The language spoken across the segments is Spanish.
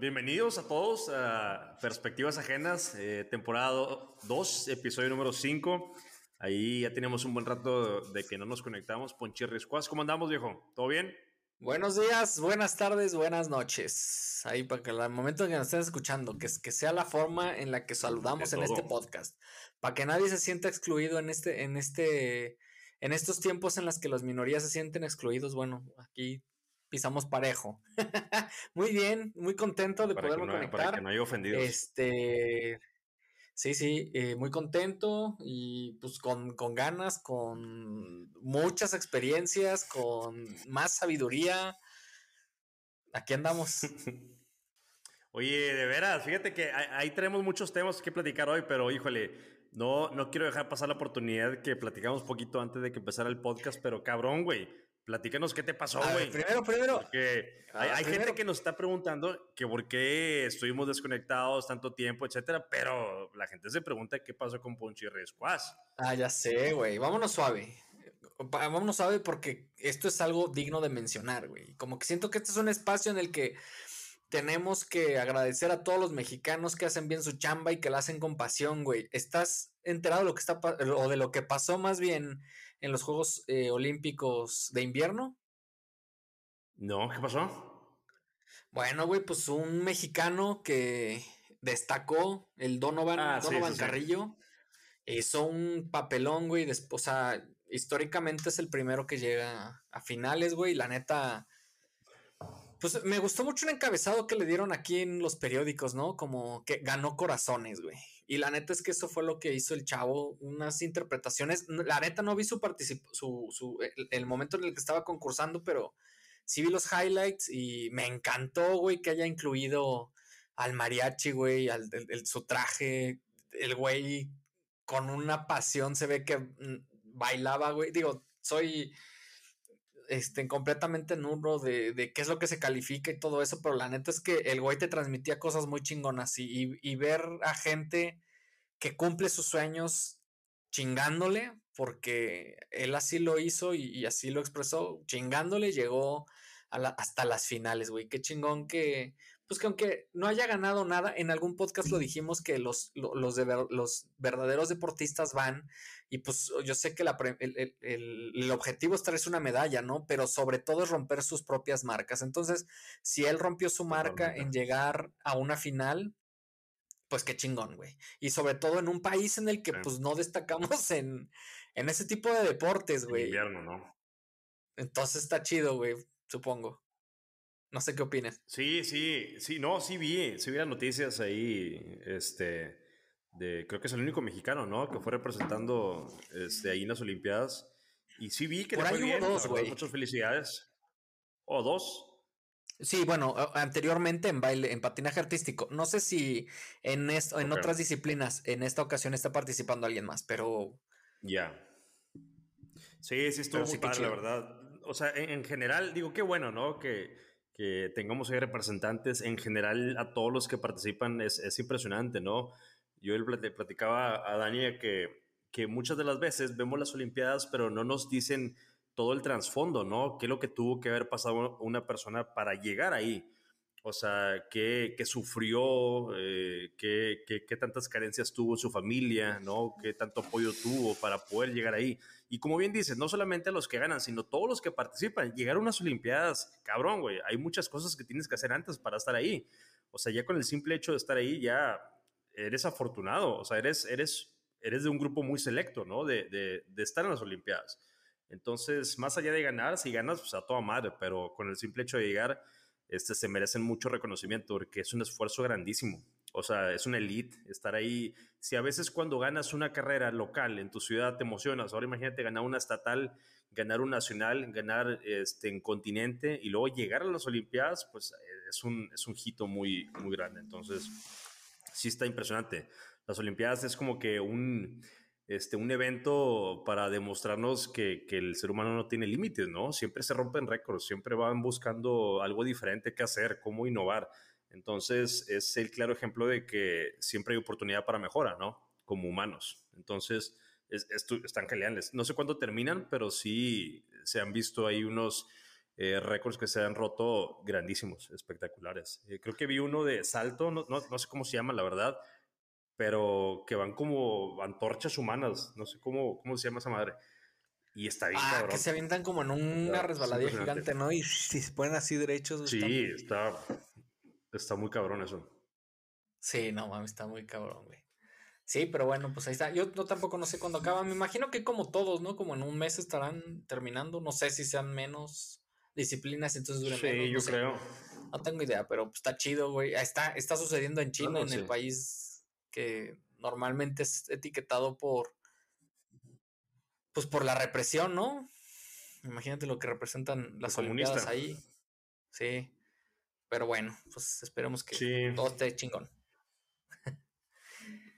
bienvenidos a todos a Perspectivas Ajenas, eh, temporada 2, episodio número 5. Ahí ya teníamos un buen rato de que no nos conectamos. Ponchirri Squads, ¿cómo andamos, viejo? ¿Todo bien? Buenos días, buenas tardes, buenas noches. Ahí para que el momento en que nos estén escuchando, que, que sea la forma en la que saludamos en este podcast. Para que nadie se sienta excluido en este, en este, en estos tiempos en los que las minorías se sienten excluidos. Bueno, aquí pisamos parejo. muy bien, muy contento de poderlo conectar. Para que no haya ofendidos. Este, sí, sí, eh, muy contento y pues con, con, ganas, con muchas experiencias, con más sabiduría. Aquí andamos. Oye, de veras, fíjate que ahí tenemos muchos temas que platicar hoy, pero híjole, no, no quiero dejar pasar la oportunidad que platicamos poquito antes de que empezara el podcast, pero cabrón, güey Platícanos qué te pasó, güey. Primero, primero. Porque hay, gente que nos está preguntando que por qué estuvimos desconectados tanto tiempo, etcétera, pero la gente se pregunta qué pasó con Ponchi Rescuas. Ah, ya sé, güey. Vámonos suave. Vámonos suave porque esto es algo digno de mencionar, güey. Como que siento que este es un espacio en el que tenemos que agradecer a todos los mexicanos que hacen bien su chamba y que la hacen con pasión, güey. ¿Estás enterado de lo que está o de lo que pasó más bien en los Juegos eh, Olímpicos de invierno? No, ¿qué pasó? Bueno, güey, pues un mexicano que destacó, el Donovan, ah, Donovan Carrillo, hizo un papelón, güey, o sea, históricamente es el primero que llega a finales, güey, la neta pues me gustó mucho el encabezado que le dieron aquí en los periódicos, ¿no? Como que ganó corazones, güey. Y la neta es que eso fue lo que hizo el chavo, unas interpretaciones. La neta no vi su su, su el, momento en el que estaba concursando, pero sí vi los highlights y me encantó, güey, que haya incluido al mariachi, güey, al su traje, el güey con una pasión, se ve que mm, bailaba, güey. Digo, soy este, completamente nulo de, qué es lo que se califica y todo eso, pero la neta es que el güey te transmitía cosas muy chingonas y, y, ver a gente que cumple sus sueños chingándole, porque él así lo hizo y, así lo expresó, chingándole, llegó hasta las finales, güey. Qué chingón que, pues que aunque no haya ganado nada, en algún podcast lo dijimos que los, los, los verdaderos deportistas van y pues yo sé que la, el, el, objetivo es traerse una medalla, ¿no? Pero sobre todo es romper sus propias marcas. Entonces, si él rompió su marca en llegar a una final, pues qué chingón, güey. Y sobre todo en un país en el que pues no destacamos en, en ese tipo de deportes, güey. invierno, ¿no? Entonces está chido, güey, supongo. No sé qué opinas. Sí, sí, sí, no, sí vi, sí vi las noticias ahí, este, de, creo que es el único mexicano, ¿no? Que fue representando, este, ahí en las Olimpiadas. Y sí vi que Por ahí bien, dos. Muchas felicidades. ¿O dos? Sí, bueno, anteriormente en baile, en patinaje artístico. No sé si en, esto, en otras disciplinas, en esta ocasión está participando alguien más, pero. Ya. Sí, sí, estuvo muy padre, la verdad. O sea, en, general, digo, qué bueno, ¿no? Que, que tengamos ahí representantes. En general, a todos los que participan es, es impresionante, ¿no? Yo le platicaba a Dani que, que muchas de las veces vemos las Olimpiadas, pero no nos dicen todo el trasfondo, ¿no? ¿Qué es lo que tuvo que haber pasado una persona para llegar ahí? O sea, qué, sufrió, eh, qué, qué, tantas carencias tuvo su familia, ¿no? Qué tanto apoyo tuvo para poder llegar ahí. Y como bien dices, no solamente los que ganan, sino todos los que participan. Llegar a unas Olimpiadas, cabrón, güey. Hay muchas cosas que tienes que hacer antes para estar ahí. O sea, ya con el simple hecho de estar ahí, ya eres afortunado. O sea, eres, eres, eres de un grupo muy selecto, ¿no? De, de, de estar en las Olimpiadas. Entonces, más allá de ganar, si ganas, pues a toda madre, pero con el simple hecho de llegar este, se merecen mucho reconocimiento porque es un esfuerzo grandísimo. O sea, es una elite estar ahí. Si a veces cuando ganas una carrera local en tu ciudad te emocionas, ahora imagínate ganar una estatal, ganar un nacional, ganar este, en continente y luego llegar a las Olimpiadas, pues es un, es un hito muy, muy grande. Entonces, sí está impresionante. Las Olimpiadas es como que un, este, un evento para demostrarnos que, que, el ser humano no tiene límites, ¿no? Siempre se rompen récords, siempre van buscando algo diferente que hacer, cómo innovar. Entonces, es el claro ejemplo de que siempre hay oportunidad para mejora, ¿no? Como humanos. Entonces, es, están geniales. No sé cuándo terminan, pero sí se han visto ahí unos eh, récords que se han roto grandísimos, espectaculares. Eh, creo que vi uno de salto, no, no, no, sé cómo se llama, la verdad, pero que van como antorchas humanas, no sé cómo, cómo se llama esa madre. Y está bien, ah, que se avientan como en una resbaladilla gigante, ¿no? Y si se ponen así derechos. Sí, está, está muy cabrón eso. Sí, no mames, está muy cabrón, güey. Sí, pero bueno, pues ahí está. Yo no, tampoco no sé cuándo acaba. Me imagino que como todos, ¿no? Como en un mes estarán terminando. No sé si sean menos disciplinas, entonces duren sí, yo creo. No tengo idea, pero pues, está chido, güey. Está, está sucediendo en China, en el país que normalmente es etiquetado por pues por la represión, ¿no? Imagínate lo que representan las Olimpiadas ahí. Sí. Pero bueno, pues esperemos que todo esté chingón.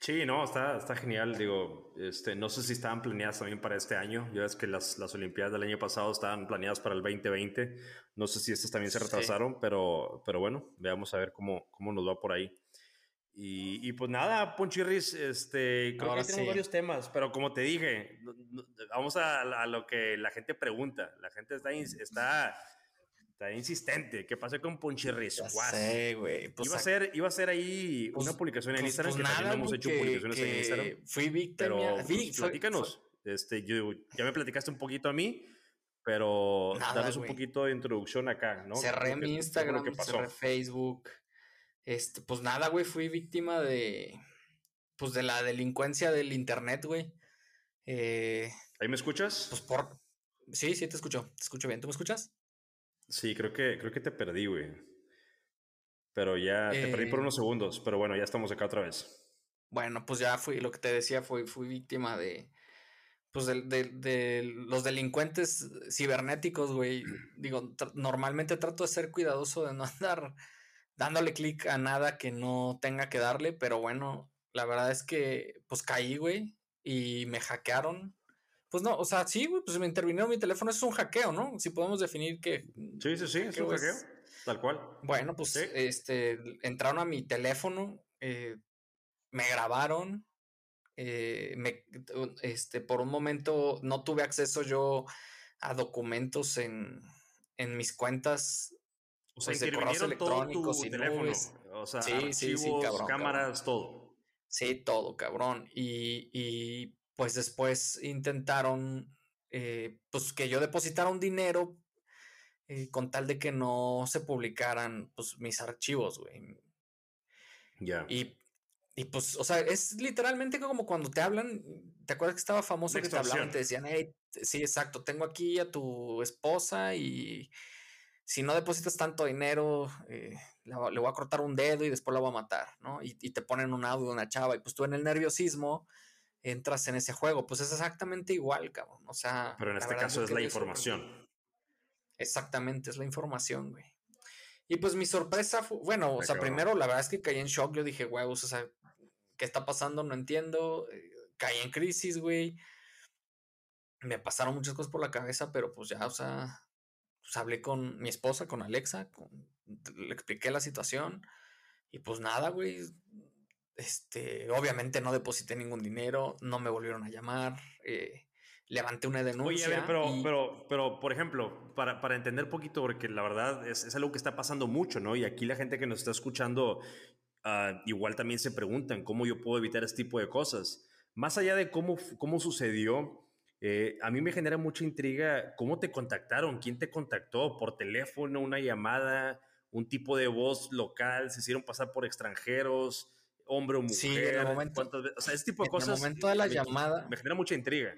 Sí, no, está, está genial. Digo, este, no sé si estaban planeadas también para este año. Ya ves que las, las Olimpiadas del año pasado estaban planeadas para el 2020. No sé si estas también se retrasaron, pero, pero bueno, veamos a ver cómo, cómo nos va por ahí. Y, pues nada, Ponchirris, este, creo que tenemos varios temas, pero como te dije, vamos a, lo que la gente pregunta. La gente está, está, está insistente. ¿Qué pasa con Ponchirris? Sí, güey. Pues iba, a ser, iba a ser ahí pues, una publicación en pues, Instagram, que también hemos hecho publicaciones en Instagram. Fui víctima. Pero, fui, platícanos. Este, yo, ya me platicaste un poquito a mí, pero danos un poquito de introducción acá, ¿no? Cerré mi Instagram, cerré Facebook. Este, pues nada, güey, fui víctima de, pues de la delincuencia del internet, güey. Eh, ¿Ahí me escuchas? Pues por... Sí, sí, te escucho, te escucho bien. ¿Tú me escuchas? Sí, creo que, creo que te perdí, güey. Pero ya, te perdí por eh, unos segundos, pero bueno, ya estamos acá otra vez. Bueno, pues ya fui, lo que te decía, fui, fui víctima de, pues de, de, de los delincuentes cibernéticos, güey. Digo, normalmente trato de ser cuidadoso de no andar dándole clic a nada que no tenga que darle, pero bueno, la verdad es que pues caí, güey, y me hackearon. Pues no, o sea, sí, güey, pues me intervinieron mi teléfono, eso es un hackeo, ¿no? Si podemos definir que... Sí, sí, sí, es un hackeo, tal cual. Bueno, pues este, entraron a mi teléfono, eh, me grabaron, eh, me, este, por un momento no tuve acceso yo a documentos en, en mis cuentas o sea, pues de correos electrónicos y teléfono. O sea, archivos, cámaras, todo. Sí, todo, cabrón. Y, y pues después intentaron eh, pues que yo depositara un dinero eh, con tal de que no se publicaran pues mis archivos, güey. Ya. Y, y, pues, o sea, es literalmente como cuando te hablan, ¿te acuerdas que estaba famoso que te hablaban? Te decían, hey, sí, exacto, tengo aquí a tu esposa y si no depositas tanto dinero, eh, le, voy a cortar un dedo y después la voy a matar, ¿no? Y, te ponen un audio de una chava y pues tú en el nerviosismo entras en ese juego. Pues es exactamente igual, cabrón. O sea... Pero en este caso es la información. Exactamente, es la información, güey. Y pues mi sorpresa fue, bueno, o sea, primero la verdad es que caí en shock, yo dije, huevos, o sea, ¿qué está pasando? No entiendo. Eh, caí en crisis, güey. Me pasaron muchas cosas por la cabeza, pero pues ya, o sea, pues hablé con mi esposa, con Alexa, le expliqué la situación y pues nada, güey. Este, obviamente no deposité ningún dinero, no me volvieron a llamar, eh, levanté una denuncia. Oye, a ver, pero, pero, pero, por ejemplo, para, para entender un poquito, porque la verdad es, es, algo que está pasando mucho, ¿no? Y aquí la gente que nos está escuchando uh, igual también se preguntan cómo yo puedo evitar este tipo de cosas. Más allá de cómo, cómo sucedió, eh, a mí me genera mucha intriga cómo te contactaron, quién te contactó, por teléfono, una llamada, un tipo de voz local, se hicieron pasar por extranjeros, hombre o mujer. Sí, en el momento, o sea, ese tipo de cosas. En el momento de la me, llamada. Me genera mucha intriga.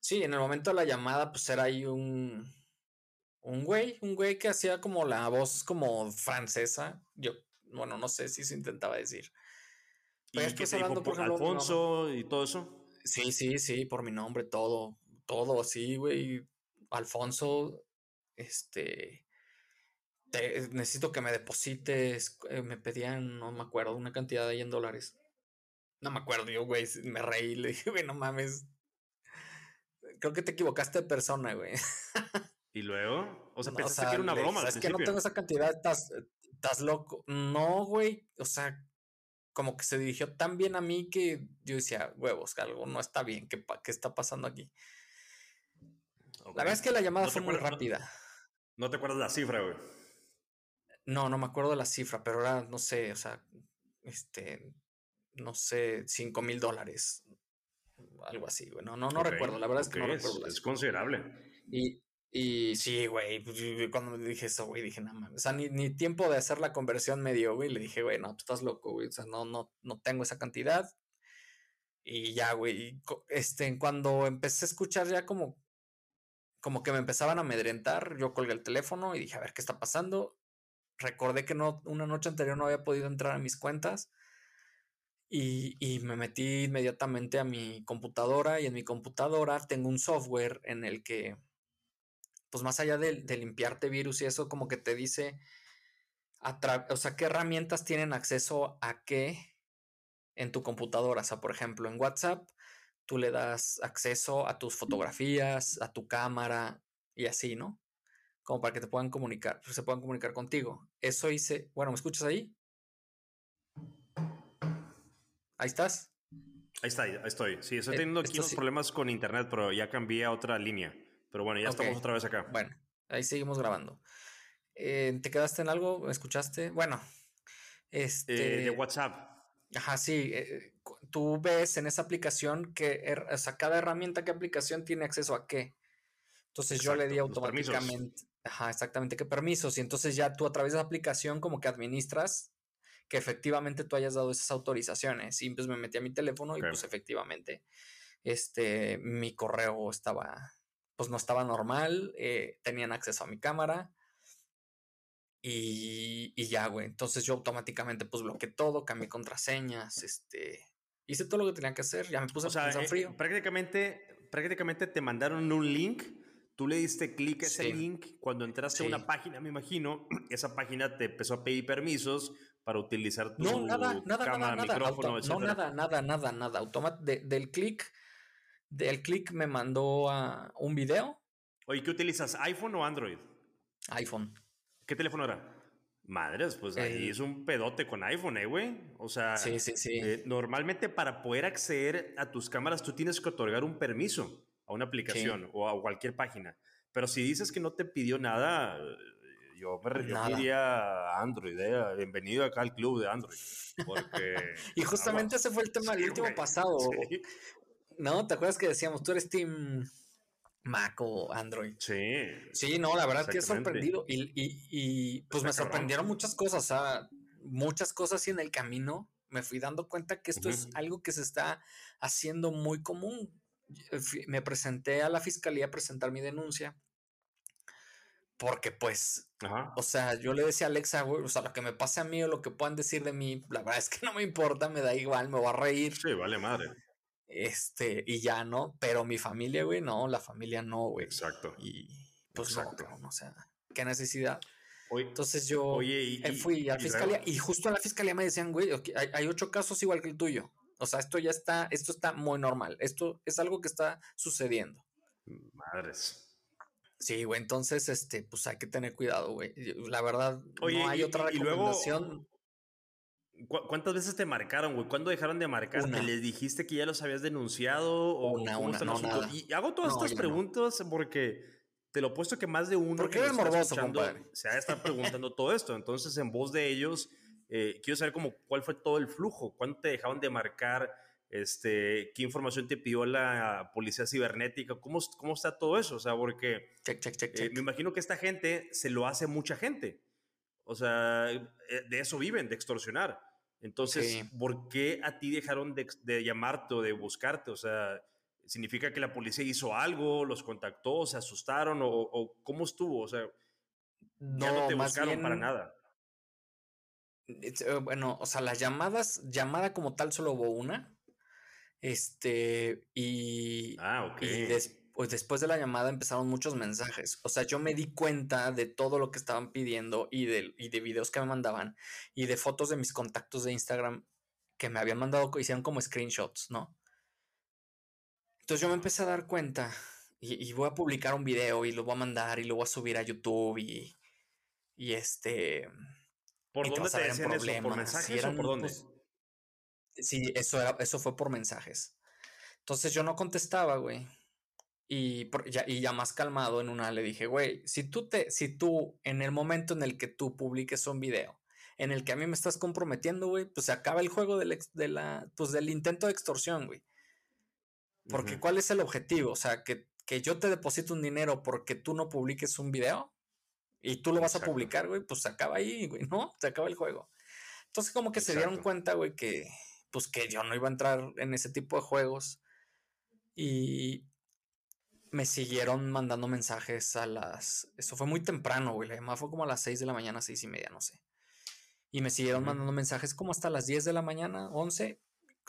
Sí, en el momento de la llamada, pues era ahí un. Un güey, un güey que hacía como la voz como francesa. Yo, bueno, no sé si se intentaba decir. ¿Y qué se dijo, por Alfonso y todo eso? Sí, sí, sí, por mi nombre, todo, todo así, güey. Alfonso, este, necesito que me deposites, eh, me pedían, no me acuerdo, una cantidad ahí en dólares. No me acuerdo, yo, güey, me reí, le dije, güey, no mames. Creo que te equivocaste de persona, güey. ¿Y luego? O sea, pensaste que era una broma. Es que no tengo esa cantidad, estás, estás loco. No, güey, o sea, como que se dirigió tan bien a mí que yo decía, huevos, algo no está bien, ¿qué, qué está pasando aquí? La verdad es que la llamada fue muy rápida. No te acuerdas la cifra, güey. No, no me acuerdo de la cifra, pero era, no sé, o sea, este, no sé, 5 mil dólares. Algo así, güey. No, no, no recuerdo, la verdad es que no recuerdo. Es, considerable. Y, y sí, güey, pues, cuando me dije eso, güey, dije, no mames, o sea, ni, ni, tiempo de hacer la conversión me dio, güey. Le dije, güey, no, tú estás loco, güey, o sea, no, no, no tengo esa cantidad. Y ya, güey, este, cuando empecé a escuchar ya como, como que me empezaban a amedrentar, yo colgué el teléfono y dije, a ver, ¿qué está pasando? Recordé que no, una noche anterior no había podido entrar a mis cuentas y, y me metí inmediatamente a mi computadora y en mi computadora tengo un software en el que, pues más allá de, de limpiarte virus y eso, como que te dice, o sea, qué herramientas tienen acceso a qué en tu computadora. O sea, por ejemplo, en WhatsApp tú le das acceso a tus fotografías, a tu cámara y así, ¿no? Como para que te puedan comunicar, se puedan comunicar contigo. Eso hice. Bueno, ¿me escuchas ahí? Ahí estás. Ahí está, ahí estoy. Sí, estoy eh, teniendo aquí unos problemas con internet, pero ya cambié a otra línea. Pero bueno, ya estamos otra vez acá. Bueno, ahí seguimos grabando. Eh, ¿Te quedaste en algo? ¿Me escuchaste? Bueno, este. de WhatsApp. Ajá, sí. Eh, tú ves en esa aplicación que, o sea, cada herramienta, qué aplicación tiene acceso a qué. Entonces yo le di automáticamente, ajá, exactamente qué permisos. Y entonces ya tú a través de la aplicación como que administras que efectivamente tú hayas dado esas autorizaciones. Y pues me metí a mi teléfono y pues efectivamente, este, mi correo estaba, pues no estaba normal, eh, tenían acceso a mi cámara y, y ya, güey. Entonces yo automáticamente pues bloqueé todo, cambié contraseñas, este, hice todo lo que tenía que hacer, ya me puse a pensar eh, frío. Prácticamente, prácticamente te mandaron un link, tú le diste clic a ese link, cuando entraste a una página, me imagino, esa página te empezó a pedir permisos para utilizar tu no, nada, nada, cámara, nada, micrófono, No, nada, nada, nada, nada. Automat del clic, del clic me mandó a un video. Oye, ¿qué utilizas? ¿iPhone o Android? iPhone. ¿Qué teléfono era? Madres, pues ahí es un pedote con iPhone, ¿eh, güey? O sea, sí, sí, sí. Eh, normalmente para poder acceder a tus cámaras tú tienes que otorgar un permiso a una aplicación o a cualquier página. Pero si dices que no te pidió nada, yo me diría Android, eh, bienvenido acá al club de Android. Porque, y justamente ese fue el tema del último pasado. ¿No? ¿Te acuerdas que decíamos, tú eres Team Mac o Android. Sí. Sí, no, la verdad que he sorprendido. Y, y, pues me sorprendieron muchas cosas, muchas cosas y en el camino me fui dando cuenta que esto es algo que se está haciendo muy común. Me presenté a la fiscalía a presentar mi denuncia. Porque pues, o sea, yo le decía a Alexa, güey, o sea, lo que me pase a mí o lo que puedan decir de mí, la verdad es que no me importa, me da igual, me voy a reír. Sí, vale madre. Este, y ya no, pero mi familia, güey, no, la familia no, güey. Exacto. Y pues Exacto. no, o sea, qué necesidad. Entonces yo fui a la fiscalía y justo a la fiscalía me decían, güey, hay, ocho casos igual que el tuyo. O sea, esto ya está, esto está muy normal. Esto es algo que está sucediendo. Madres. Sí, güey, entonces, este, pues hay que tener cuidado, güey. La verdad, no hay otra recomendación. ¿Cuántas veces te marcaron, güey? ¿Cuándo dejaron de marcar? ¿Te les dijiste que ya los habías denunciado? O una, una, no, Y hago todas estas preguntas porque te lo he puesto que más de uno eres morboso, se ha de estar preguntando todo esto. Entonces, en voz de ellos, eh, quiero saber como cuál fue todo el flujo. ¿Cuándo te dejaron de marcar? Este, ¿Qué información te pidió la policía cibernética? ¿Cómo, cómo está todo eso? O sea, porque check, check, check, eh, me imagino que esta gente se lo hace mucha gente. O sea, eh, de eso viven, de extorsionar. Entonces, ¿por qué a ti dejaron de, llamarte o de buscarte? O sea, ¿significa que la policía hizo algo, los contactó, se asustaron o, cómo estuvo? O sea, no, ya no te buscaron para nada. Eh, bueno, o sea, las llamadas, llamada como tal solo hubo una. Este, y, ah, ok. y pues después de la llamada empezaron muchos mensajes. O sea, yo me di cuenta de todo lo que estaban pidiendo y de, y de videos que me mandaban y de fotos de mis contactos de Instagram que me habían mandado, hicieron como screenshots, ¿no? Entonces yo me empecé a dar cuenta y, voy a publicar un video y lo voy a mandar y lo voy a subir a YouTube y, y este... ¿Por dónde te, decían eso? ¿Por mensajes o por dónde? Pues, sí, eso, era, eso fue por mensajes. Entonces yo no contestaba, güey Y ya, y ya más calmado en una le dije, güey, si tú te, si tú en el momento en el que tú publiques un video en el que a mí me estás comprometiendo, güey, pues se acaba el juego del, de la, pues del intento de extorsión, güey. Porque ¿cuál es el objetivo? O sea, que, que, yo te deposito un dinero porque tú no publiques un video y tú lo vas a publicar, güey, pues se acaba ahí, güey, ¿no? Se acaba el juego. Entonces como que se dieron cuenta, güey, que pues que yo no iba a entrar en ese tipo de juegos. Y me siguieron mandando mensajes a las... Eso fue muy temprano, güey. La llamada fue como a las 6 de la mañana, seis y media, no sé. Y me siguieron mandando mensajes como hasta las 10 de la mañana, 11,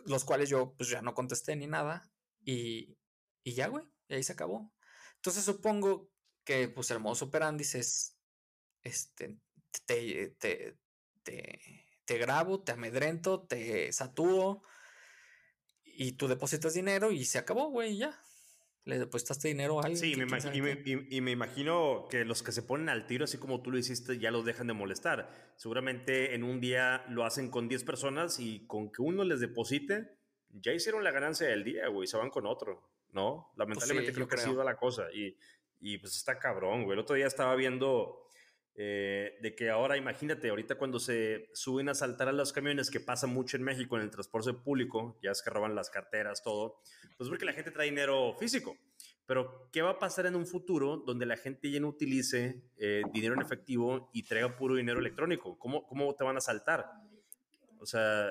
los cuales yo pues ya no contesté ni nada. Y, y ya, güey, y ahí se acabó. Entonces supongo que pues el modo es, este, te, te, te, te grabo, te amedrento, te saturo y tú depositas dinero y se acabó, güey, ya. Le depositaste dinero a alguien. Sí, me y, me, imagino que los que se ponen al tiro, así como tú lo hiciste, ya los dejan de molestar. Seguramente en un día lo hacen con 10 personas y con que uno les deposite, ya hicieron la ganancia del día, güey, se van con otro, ¿no? Pues Lamentablemente creo que ha sido la cosa. Y, y pues está cabrón, güey. El otro día estaba viendo eh, de que ahora imagínate, ahorita cuando se suben a saltar a los camiones, que pasa mucho en México en el transporte público, ya es que roban las carteras, todo, pues porque la gente trae dinero físico. Pero, ¿qué va a pasar en un futuro donde la gente ya no utilice eh, dinero en efectivo y traiga puro dinero electrónico? ¿Cómo, cómo te van a saltar? O sea...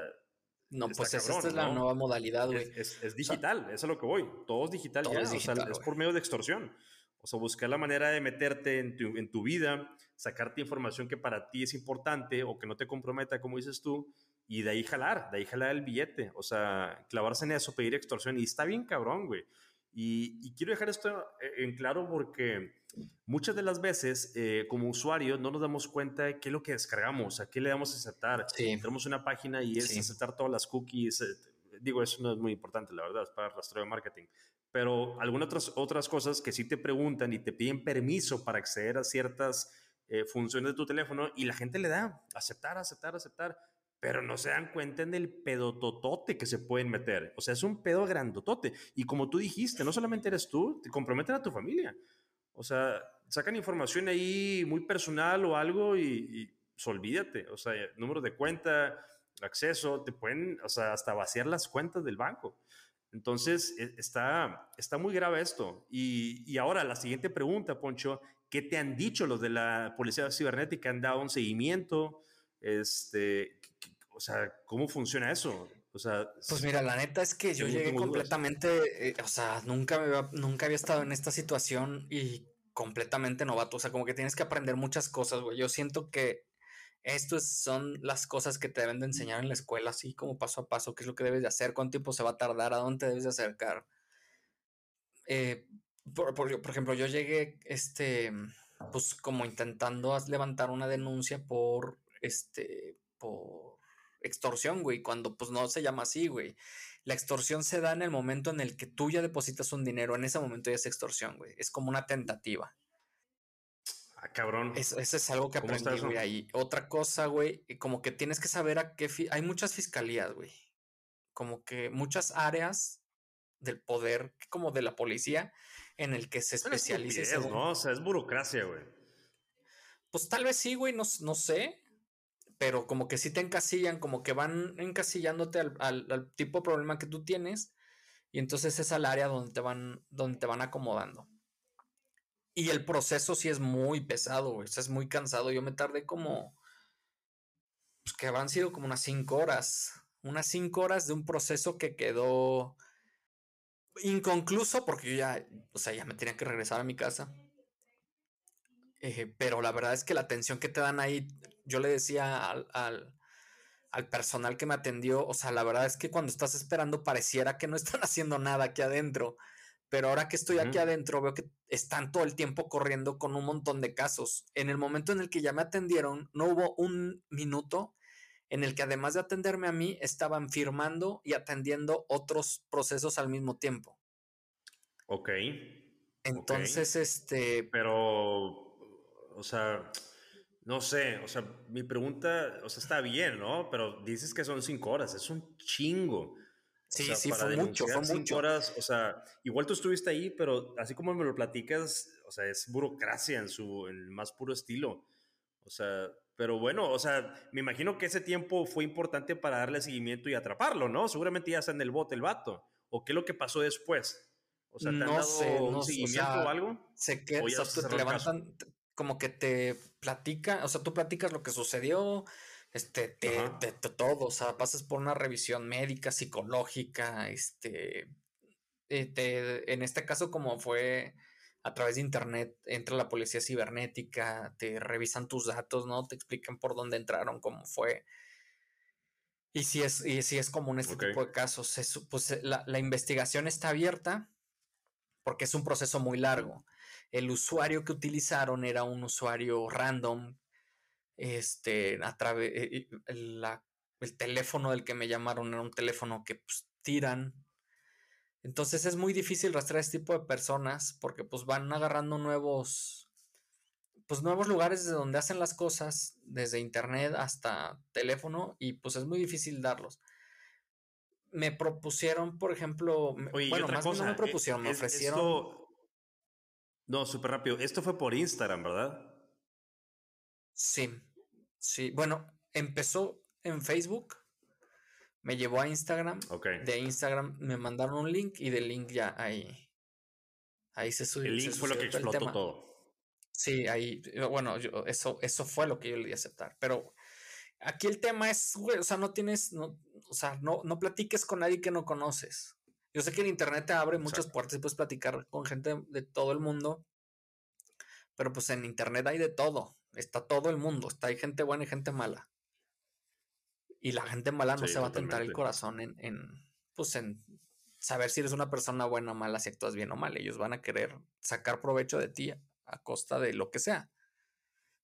No, pues esta es la nueva modalidad, güey. Es, digital, eso es a lo que voy. Todo es digital ya, es, es por medio de extorsión. O sea, buscar la manera de meterte en tu, en tu vida, sacarte información que para ti es importante o que no te comprometa, como dices tú, y de ahí jalar, de ahí jalar el billete. O sea, clavarse en eso, pedir extorsión. Y está bien cabrón, güey. Y, quiero dejar esto eh, en claro porque muchas de las veces, eh, como usuarios, no nos damos cuenta de qué es lo que descargamos, a qué le damos a aceptar. Tenemos una página y es aceptar todas las cookies. Eh, digo, eso no es muy importante, la verdad, es para rastreo de marketing pero algunas otras, otras cosas que sí te preguntan y te piden permiso para acceder a ciertas eh, funciones de tu teléfono y la gente le da aceptar, aceptar, aceptar, pero no se dan cuenta en el pedototote que se pueden meter. O sea, es un pedo grandotote. Y como tú dijiste, no solamente eres tú, te comprometen a tu familia. O sea, sacan información ahí muy personal o algo y, y pues, olvídate. O sea, número de cuenta, acceso, te pueden, o sea, hasta vaciar las cuentas del banco. Entonces, e, está, está muy grave esto. Y, ahora la siguiente pregunta, Poncho, ¿qué te han dicho los de la Policía Cibernética? ¿Han dado un seguimiento? Este, o sea, ¿cómo funciona eso? O sea, pues mira, la neta es que yo llegué completamente, eh, o sea, nunca, me, nunca había estado en esta situación y completamente novato. O sea, como que tienes que aprender muchas cosas, güey. Yo siento que estas son las cosas que te deben de enseñar en la escuela, así como paso a paso, qué es lo que debes de hacer, cuánto tiempo se va a tardar, a dónde te debes de acercar. Eh, por, por, ejemplo, yo llegué, este, pues como intentando levantar una denuncia por, este, por extorsión, güey, cuando pues no se llama así, güey. La extorsión se da en el momento en el que tú ya depositas un dinero, en ese momento ya es extorsión, güey. Es como una tentativa. Ah, cabrón. Eso, es algo que aprendí, güey. Ahí. Otra cosa, güey, como que tienes que saber a qué. Hay muchas fiscalías, güey. Como que muchas áreas del poder, como de la policía, en el que se especializa. ¿no? O sea, es burocracia, güey. Pues tal vez sí, güey, no, no sé. Pero como que sí te encasillan, como que van encasillándote al, al tipo de problema que tú tienes. Y entonces es al área donde te van, donde te van acomodando. Y el proceso sí es muy pesado, güey. O sea, es muy cansado. Yo me tardé como. Pues que habrán sido como unas cinco horas. Unas cinco horas de un proceso que quedó inconcluso porque yo ya. O sea, ya me tenía que regresar a mi casa. Eh, pero la verdad es que la atención que te dan ahí. Yo le decía al, al, al personal que me atendió. O sea, la verdad es que cuando estás esperando pareciera que no están haciendo nada aquí adentro. Pero ahora que estoy aquí adentro, veo que están todo el tiempo corriendo con un montón de casos. En el momento en el que ya me atendieron, no hubo un minuto en el que además de atenderme a mí, estaban firmando y atendiendo otros procesos al mismo tiempo. Ok. Entonces, este... Pero, o sea, no sé, o sea, mi pregunta, o sea, está bien, ¿no? Pero dices que son cinco horas, es un chingo. Sí, sí, fue mucho, fue mucho. Horas, o sea, igual tú estuviste ahí, pero así como me lo platicas, o sea, es burocracia en su en el más puro estilo. O sea, pero bueno, o sea, me imagino que ese tiempo fue importante para darle seguimiento y atraparlo, ¿no? Seguramente ya está en el bote el vato. ¿O qué es lo que pasó después? O sea, ¿te no han dado sé, un seguimiento o, algo? Se queda, o, sea, te levantan, como que te platica, o sea, tú platicas lo que sucedió, este, te, te, todo, o sea, pasas por una revisión médica, psicológica, este, eh, en este caso como fue a través de internet, entra la policía cibernética, te revisan tus datos, ¿no? Te explican por dónde entraron, cómo fue. Y si es, y si es común este tipo de casos, pues eh, la, la investigación está abierta porque es un proceso muy largo. El usuario que utilizaron era un usuario random este, a través, eh, el teléfono del que me llamaron era un teléfono que pues, tiran. Entonces es muy difícil rastrear este tipo de personas porque pues van agarrando nuevos, pues nuevos lugares de donde hacen las cosas, desde internet hasta teléfono, y pues es muy difícil darlos. Me propusieron, por ejemplo, bueno, más cosa, no me propusieron, me ofrecieron. no, súper rápido. Esto fue por Instagram, ¿verdad? Sí, Sí, bueno, empezó en Facebook, me llevó a Instagram. De Instagram me mandaron un link y del link ya ahí. Ahí se subió. El link fue lo que explotó todo. Sí, ahí, bueno, eso, eso fue lo que yo le di a aceptar. Pero aquí el tema es, güey, o sea, no tienes, no, o sea, no, no platiques con nadie que no conoces. Yo sé que el internet te abre muchas puertas y puedes platicar con gente de todo el mundo, pero pues en internet hay de todo. Está todo el mundo, está hay gente buena y gente mala. Y la gente mala no se va a tentar el corazón en, en, pues en saber si eres una persona buena o mala, si actúas bien o mal. Ellos van a querer sacar provecho de ti a costa de lo que sea.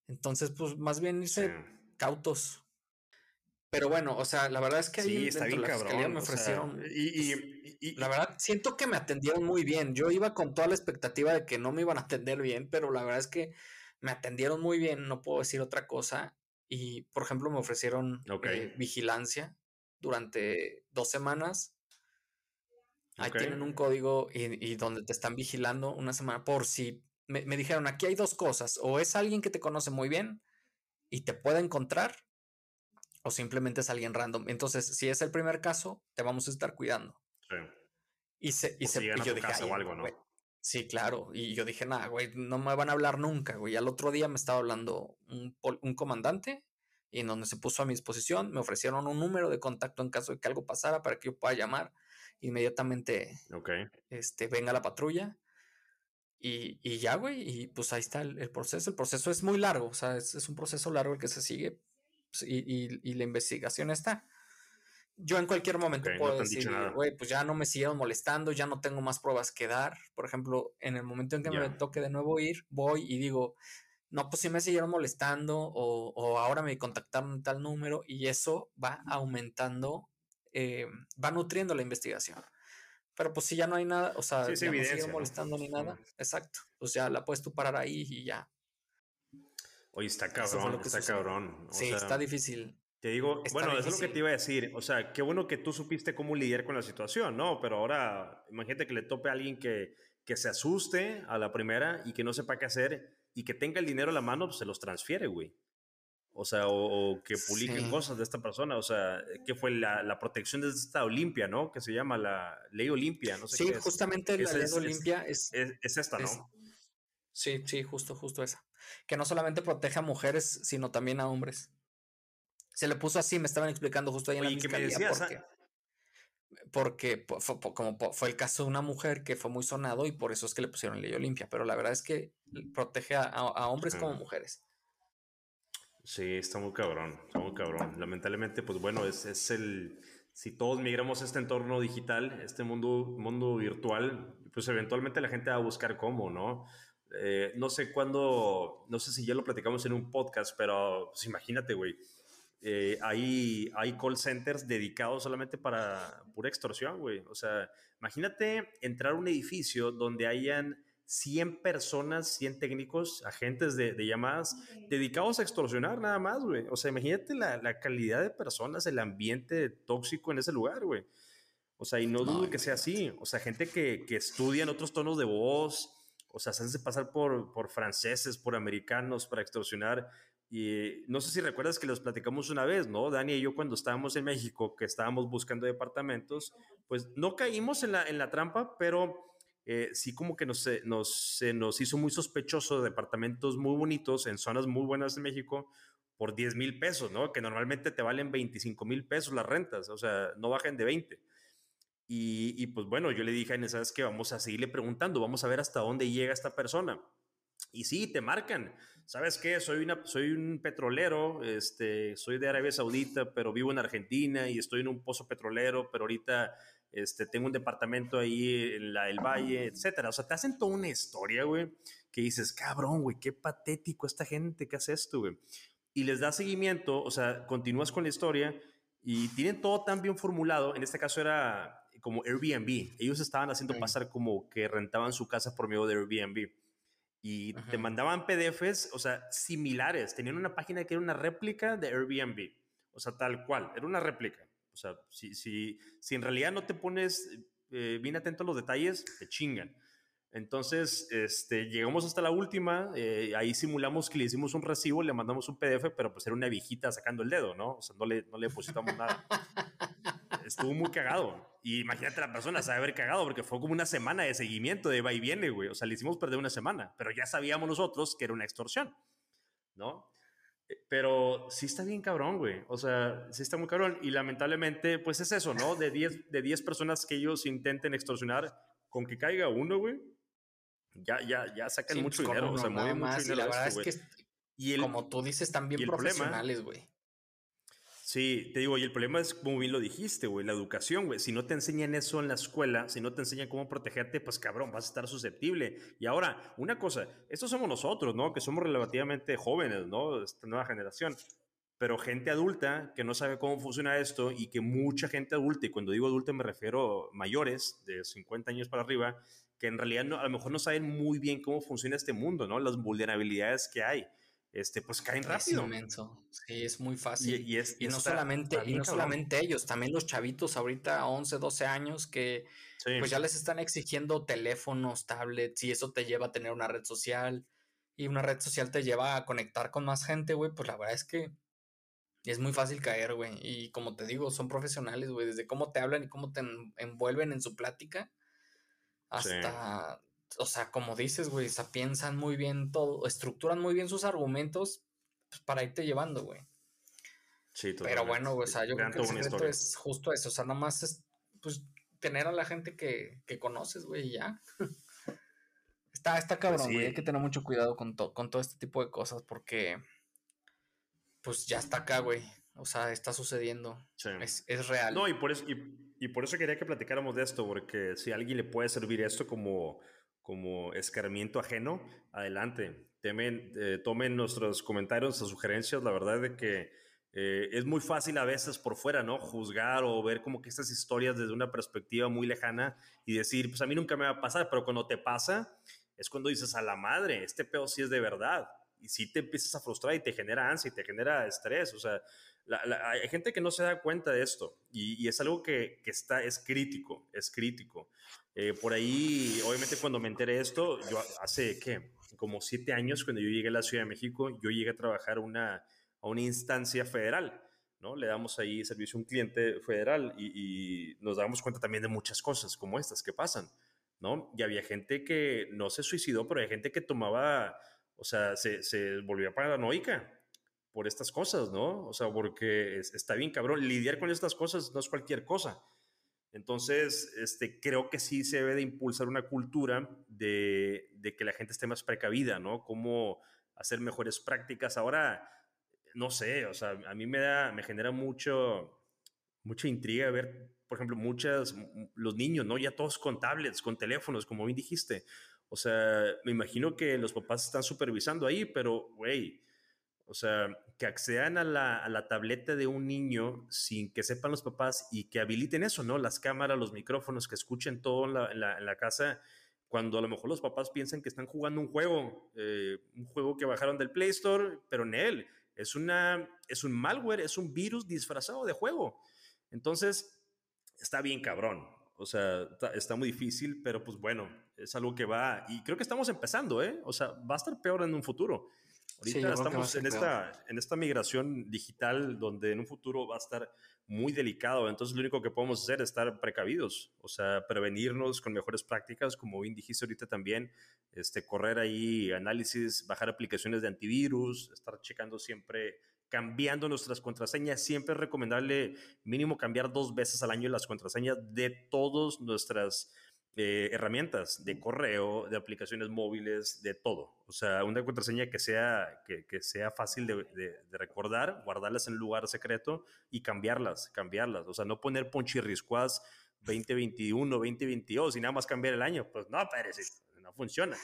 Entonces, pues más bien irse cautos. Pero bueno, o sea, la verdad es que ahí está bien cabrón, me ofrecieron. y, y, la verdad, siento que me atendieron muy bien. Yo iba con toda la expectativa de que no me iban a atender bien, pero la verdad es que me atendieron muy bien, no puedo decir otra cosa. Y, por ejemplo, me ofrecieron eh, vigilancia durante dos semanas. Ahí tienen un código y, donde te están vigilando una semana por si me, me, dijeron, aquí hay dos cosas, o es alguien que te conoce muy bien y te puede encontrar, o simplemente es alguien random. Entonces, si es el primer caso, te vamos a estar cuidando. Sí. Y se, y, se, y yo dije, o algo, ¿no? Sí, claro. Y yo dije, nada, güey, no me van a hablar nunca, güey. Al otro día me estaba hablando un, un, comandante y en donde se puso a mi disposición, me ofrecieron un número de contacto en caso de que algo pasara para que yo pueda llamar inmediatamente. Este, venga la patrulla. Y, y ya, güey, y pues ahí está el, proceso. El proceso es muy largo, o sea, es, es un proceso largo el que se sigue pues, y, y, y la investigación está yo en cualquier momento puedo decir, güey, pues ya no me siguieron molestando, ya no tengo más pruebas que dar. Por ejemplo, en el momento en que me toque de nuevo ir, voy y digo, no, pues sí me siguieron molestando o, o ahora me contactaron tal número y eso va aumentando, eh, va nutriendo la investigación. Pero pues si ya no hay nada, o sea, ya no siguen molestando ni nada, exacto, pues ya la puedes tú parar ahí y ya. Oye, está cabrón, está cabrón. sí, está difícil. Te digo, bueno, eso es lo que te iba a decir. O sea, qué bueno que tú supiste cómo lidiar con la situación, ¿no? Pero ahora, imagínate que le tope a alguien que, que se asuste a la primera y que no sepa qué hacer y que tenga el dinero a la mano, pues se los transfiere, güey. O sea, o, que publiquen cosas de esta persona. O sea, que fue la, la, protección de esta Olimpia, ¿no? Que se llama la ley Olimpia, no sé Sí, justamente la ley Olimpia es, es, esta, ¿no? sí, sí, justo, justo esa. Que no solamente protege a mujeres, sino también a hombres. Se le puso así, me estaban explicando justo ahí en la fiscalía porque, porque fue, como fue el caso de una mujer que fue muy sonado y por eso es que le pusieron ley Olimpia, pero la verdad es que protege a, hombres como mujeres. Sí, está muy cabrón, está muy cabrón. Lamentablemente, pues bueno, es, es el, si todos migramos a este entorno digital, este mundo, mundo virtual, pues eventualmente la gente va a buscar cómo, ¿no? Eh, no sé cuándo, no sé si ya lo platicamos en un podcast, pero pues imagínate, güey eh, hay, hay call centers dedicados solamente para pura extorsión, güey. O sea, imagínate entrar a un edificio donde hayan 100 personas, 100 técnicos, agentes de, llamadas dedicados a extorsionar nada más, güey. O sea, imagínate la, calidad de personas, el ambiente tóxico en ese lugar, güey. O sea, y no, dudo que sea así. O sea, gente que, que estudia en otros tonos de voz, o sea, se hace pasar por, por franceses, por americanos para extorsionar. Y no sé si recuerdas que los platicamos una vez, ¿no? Dani y yo cuando estábamos en México, que estábamos buscando departamentos, pues no caímos en la, en la trampa, pero eh, sí como que nos, nos, se nos hizo muy sospechoso de departamentos muy bonitos en zonas muy buenas de México por 10 mil pesos, ¿no? Que normalmente te valen 25 mil pesos las rentas, o sea, no bajen de 20. Y, y, pues bueno, yo le dije a Inés, ¿sabes qué? Vamos a seguirle preguntando, vamos a ver hasta dónde llega esta persona. Y sí, te marcan. ¿Sabes qué? Soy, una, soy un petrolero, este, soy de Arabia Saudita, pero vivo en Argentina y estoy en un pozo petrolero, pero ahorita este, tengo un departamento ahí en la, el valle, etcétera. O sea, te hacen toda una historia, güey, que dices, cabrón, güey, qué patético esta gente que hace esto, güey. Y les da seguimiento, o sea, continúas con la historia y tienen todo tan bien formulado. En este caso era como Airbnb. Ellos estaban haciendo pasar como que rentaban su casa por medio de Airbnb y te mandaban PDFs, o sea, similares. Tenían una página que era una réplica de Airbnb, o sea, tal cual, era una réplica. O sea, si, si, si en realidad no te pones eh, bien atento a los detalles, te chingan. Entonces, este, llegamos hasta la última, eh, ahí simulamos que le hicimos un recibo, le mandamos un PDF, pero pues era una viejita sacando el dedo, ¿no? O sea, no le, no le depositamos nada. Estuvo muy cagado. Y imagínate la persona se haber cagado porque fue como una semana de seguimiento de va y viene, güey. O sea, le hicimos perder una semana, pero ya sabíamos nosotros que era una extorsión, ¿no? Eh, pero sí está bien cabrón, güey. O sea, sí está muy cabrón. Y lamentablemente, pues es eso, ¿no? De 10 de diez personas que ellos intenten extorsionar, con que caiga uno, güey, ya, ya, ya sacan mucho pues, dinero. O sea, mueven mucho dinero. Y la verdad es que, y el, como tú dices, están bien profesionales, güey. Sí, te digo, y el problema es, como bien lo dijiste, güey, la educación, güey. Si no te enseñan eso en la escuela, si no te enseñan cómo protegerte, pues cabrón, vas a estar susceptible. Y ahora, una cosa, estos somos nosotros, ¿no? Que somos relativamente jóvenes, ¿no? Esta nueva generación. Pero gente adulta que no sabe cómo funciona esto y que mucha gente adulta, y cuando digo adulta me refiero mayores, de 50 años para arriba, que en realidad no, a lo mejor no saben muy bien cómo funciona este mundo, ¿no? Las vulnerabilidades que hay este, pues caen rápido. Sí, es muy fácil. Y, es, y no, solamente, y no solamente ellos, también los chavitos ahorita 11, 12 años que pues ya les están exigiendo teléfonos, tablets y eso te lleva a tener una red social y una red social te lleva a conectar con más gente, güey, pues la verdad es que es muy fácil caer, güey. Y como te digo, son profesionales, güey, desde cómo te hablan y cómo te envuelven en su plática hasta o sea, como dices, güey, o sea, piensan muy bien todo, estructuran muy bien sus argumentos pues, para irte llevando, güey. Sí, Pero bueno, o sea, yo creo que el secreto es justo eso, o sea, nada más es, pues, tener a la gente que, que conoces, güey, y ya. está, está pues cabrón, güey, hay que tener mucho cuidado con, con todo este tipo de cosas porque, pues, ya está acá, güey. O sea, está sucediendo. Es, es, real. No, y por eso, y, y por eso quería que platicáramos de esto, porque si a alguien le puede servir esto como como escarmiento ajeno, adelante. Temen, eh, tomen nuestros comentarios, nuestras sugerencias. La verdad es que eh, es muy fácil a veces por fuera, ¿no? Juzgar o ver como que estas historias desde una perspectiva muy lejana y decir, pues a mí nunca me va a pasar, pero cuando te pasa es cuando dices a la madre, este pedo sí es de verdad. Y sí te empiezas a frustrar y te genera ansia y te genera estrés. O sea, hay gente que no se da cuenta de esto y, es algo que, que, está, es crítico, es crítico. Eh, por ahí, obviamente cuando me enteré de esto, yo hace, ¿qué? Como siete años, cuando yo llegué a la Ciudad de México, yo llegué a trabajar una, a una instancia federal, ¿no? Le damos ahí servicio a un cliente federal y, y nos damos cuenta también de muchas cosas como estas que pasan, ¿no? Y había gente que no se suicidó, pero hay gente que tomaba, o sea, se, se volvía paranoica por estas cosas, ¿no? O sea, porque está bien cabrón, lidiar con estas cosas no es cualquier cosa. Entonces, este, creo que sí se debe de impulsar una cultura de, que la gente esté más precavida, ¿no? Cómo hacer mejores prácticas. Ahora, no sé, o sea, a mí me da, me genera mucho, mucha intriga ver, por ejemplo, muchas, los niños, ¿no? Ya todos con tablets, con teléfonos, como bien dijiste. O sea, me imagino que los papás están supervisando ahí, pero, güey, o sea, que accedan a la, a la, tableta de un niño sin que sepan los papás y que habiliten eso, ¿no? Las cámaras, los micrófonos, que escuchen todo en la, en la, casa, cuando a lo mejor los papás piensan que están jugando un juego, eh, un juego que bajaron del Play Store, pero en él es, una, es un malware, es un virus disfrazado de juego. Entonces, está bien cabrón. O sea, está, muy difícil, pero pues bueno, es algo que va, y creo que estamos empezando, ¿eh? O sea, va a estar peor en un futuro. Ahorita estamos en esta, en esta migración digital donde en un futuro va a estar muy delicado. Entonces, lo único que podemos hacer es estar precavidos, o sea, prevenirnos con mejores prácticas, como bien dijiste ahorita también, este, correr ahí análisis, bajar aplicaciones de antivirus, estar checando siempre, cambiando nuestras contraseñas. Siempre es recomendable mínimo cambiar dos veces al año las contraseñas de todas nuestras eh, herramientas de correo, de aplicaciones móviles, de todo. O sea, una contraseña que sea, que, que sea fácil de, de, recordar, guardarlas en un lugar secreto y cambiarlas, cambiarlas. O sea, no poner ponchirriscuas 2021, 2022 y nada más cambiar el año. Pues no, Pérez, no funciona.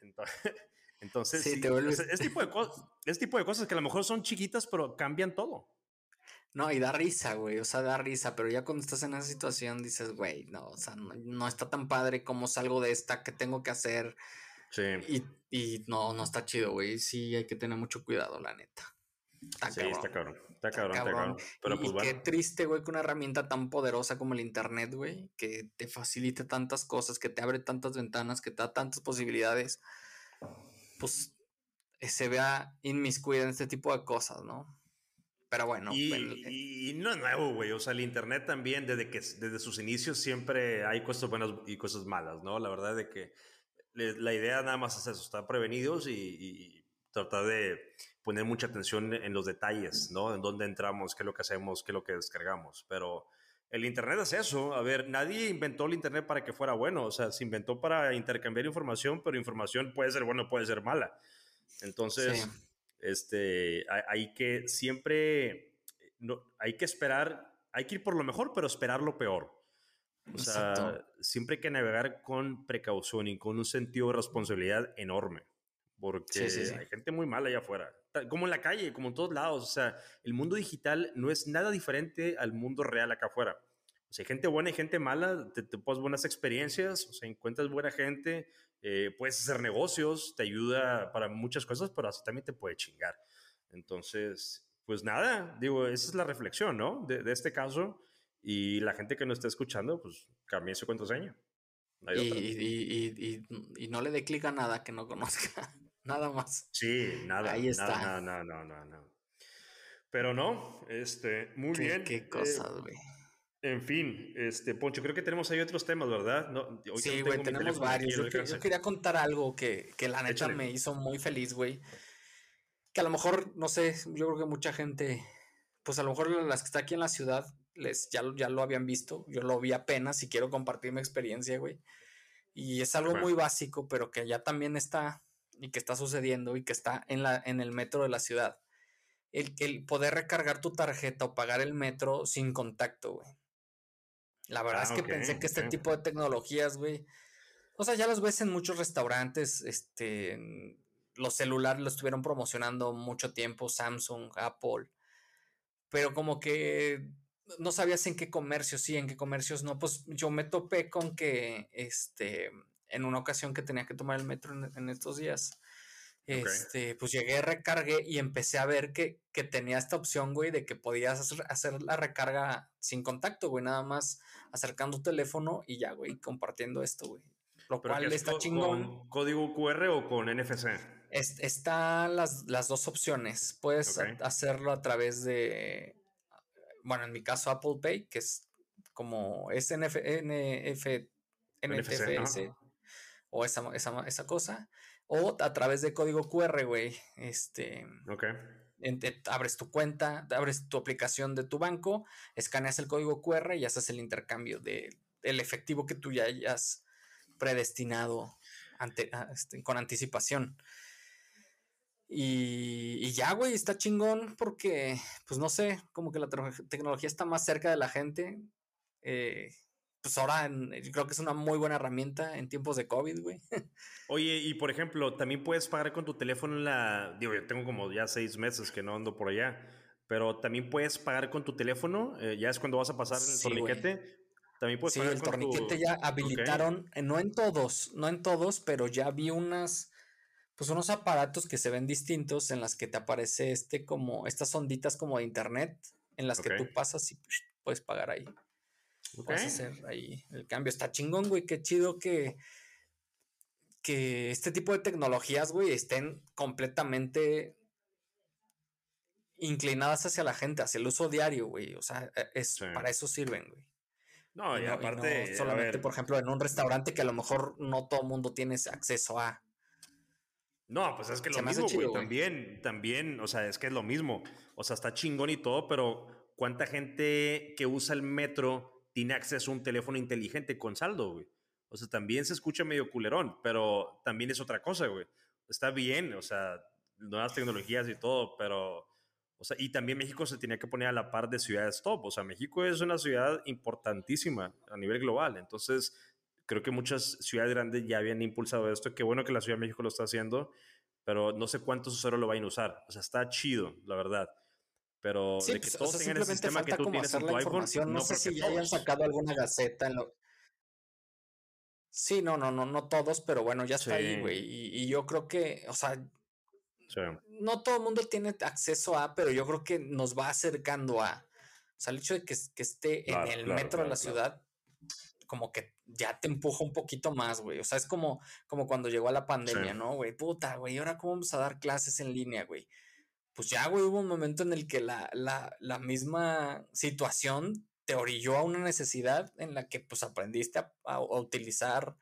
Entonces, entonces sí, es, tipo de es tipo de cosas que a lo mejor son chiquitas, pero cambian todo. No, y da risa, güey, o sea, da risa, pero ya cuando estás en esa situación dices, güey, no, o sea, no, está tan padre como salgo de esta, que tengo que hacer? Sí. Y, y no, no está chido, güey, sí hay que tener mucho cuidado, la neta. Está sí, está cabrón, está cabrón, está cabrón. Pero y, pues, qué triste, güey, que una herramienta tan poderosa como el internet, güey, que te facilite tantas cosas, que te abre tantas ventanas, que te da tantas posibilidades, pues eh, se vea inmiscuida en este tipo de cosas, ¿no? Pero bueno. Y, y, no es nuevo, güey. O sea, el Internet también, desde, que, desde sus inicios, siempre hay cosas buenas y cosas malas, ¿no? La verdad es que la idea nada más es eso, estar prevenidos y, tratar de poner mucha atención en los detalles, ¿no? En dónde entramos, qué es lo que hacemos, qué es lo que descargamos. Pero el Internet es eso. A ver, nadie inventó el Internet para que fuera bueno. O sea, se inventó para intercambiar información, pero información puede ser buena, puede ser mala. Entonces este, hay, que siempre, no, hay que esperar, hay que ir por lo mejor, pero esperar lo peor. O sea, siempre hay que navegar con precaución y con un sentido de responsabilidad enorme. Porque hay gente muy mala allá afuera. Como en la calle, como en todos lados. O sea, el mundo digital no es nada diferente al mundo real acá afuera. O sea, hay gente buena y gente mala, te, te pones buenas experiencias, o sea, encuentras buena gente, eh, puedes hacer negocios, te ayuda para muchas cosas, pero así también te puede chingar. Entonces, pues nada, digo, esa es la reflexión, ¿no? De, este caso. Y la gente que nos está escuchando, pues cambie su contraseña. y, y, y, no le dé clic a nada que no conozca. nada más. Sí, nada. Ahí está. No, no, no, no, Pero no, este, muy bien. Qué eh, cosas, güey. En fin, este, Poncho, creo que tenemos ahí otros temas, ¿verdad? No, sí, güey, tenemos varios. Yo, quería contar algo que, que la neta me hizo muy feliz, güey. Que a lo mejor, no sé, yo creo que mucha gente, pues a lo mejor las que está aquí en la ciudad, les, ya, ya lo habían visto. Yo lo vi apenas y quiero compartir mi experiencia, güey. Y es algo muy básico, pero que ya también está y que está sucediendo y que está en, la, en el metro de la ciudad. El, el poder recargar tu tarjeta o pagar el metro sin contacto, güey. La verdad es ah, que pensé que este tipo de tecnologías, güey. O sea, ya los ves en muchos restaurantes, este, los celulares los estuvieron promocionando mucho tiempo, Samsung, Apple, pero como que no sabías en qué comercios sí, en qué comercios no. Pues yo me topé con que, este, en una ocasión que tenía que tomar el metro en estos días, este, pues llegué, recargué y empecé a ver que, que tenía esta opción, güey, de que podías hacer, la recarga sin contacto, güey, nada más acercando tu teléfono y ya, güey, compartiendo esto, güey. Lo cual está chingón. ¿Con código QR o con NFC? están las, las, dos opciones. Puedes hacerlo a través de, bueno, en mi caso Apple Pay, que es como es NF, NF, NFS o esa, esa, esa cosa o a través de código QR, güey. Este. Ok. abres tu cuenta, abres tu aplicación de tu banco, escaneas el código QR y haces el intercambio de, del efectivo que tú ya hayas predestinado ante, este, con anticipación. Y, y, ya, güey, está chingón porque, pues no sé, como que la tecnología está más cerca de la gente. Eh, pues ahora yo creo que es una muy buena herramienta en tiempos de COVID, güey. Oye, y por ejemplo, también puedes pagar con tu teléfono la. Digo, yo tengo como ya seis meses que no ando por allá, pero también puedes pagar con tu teléfono. Eh, ya es cuando vas a pasar el torniquete. También puedes sí, pagar el torniquete ya habilitaron, eh, no en todos, no en todos, pero ya vi unas, pues unos aparatos que se ven distintos en las que te aparece este como, estas onditas como de internet, en las que tú pasas y puedes pagar ahí. Vas a hacer ahí el cambio. Está chingón, güey, qué chido que, que este tipo de tecnologías, güey, estén completamente inclinadas hacia la gente, hacia el uso diario, güey. O sea, e, es, para eso sirven, güey. No, y, aparte. solamente, por ejemplo, en un restaurante que a lo mejor no todo el mundo tiene acceso a. No, pues es que lo mismo, güey. También, también, o sea, es que es lo mismo. O sea, está chingón y todo, pero ¿cuánta gente que usa el metro tiene acceso a un teléfono inteligente con saldo, güey? O sea, también se escucha medio culerón, pero también es otra cosa, güey. Está bien, o sea, nuevas tecnologías y todo, pero o sea, y también México se tenía que poner a la par de ciudades top. O sea, México es una ciudad importantísima a nivel global. Entonces, creo que muchas ciudades grandes ya habían impulsado esto. Qué bueno que la Ciudad de México lo está haciendo, pero no sé cuántos usuarios lo vayan a usar. O sea, está chido, la verdad. Pero de que pues, todos tengan el sistema que tú tienes en tu iPhone, no, no sé si ya hayan sacado alguna gaceta en lo... Sí, no, no, no, no todos, pero bueno, ya está ahí, güey. Y, y, yo creo que, o sea, no todo el mundo tiene acceso a, pero yo creo que nos va acercando a. O sea, el hecho de que, esté en el metro de la ciudad, como que ya te empuja un poquito más, güey. O sea, es como, como cuando llegó a la pandemia, ¿no, güey? Puta, güey, ahora cómo vamos a dar clases en línea, güey. Pues ya, güey, hubo un momento en el que la, la, la misma situación te orilló a una necesidad en la que pues aprendiste a utilizar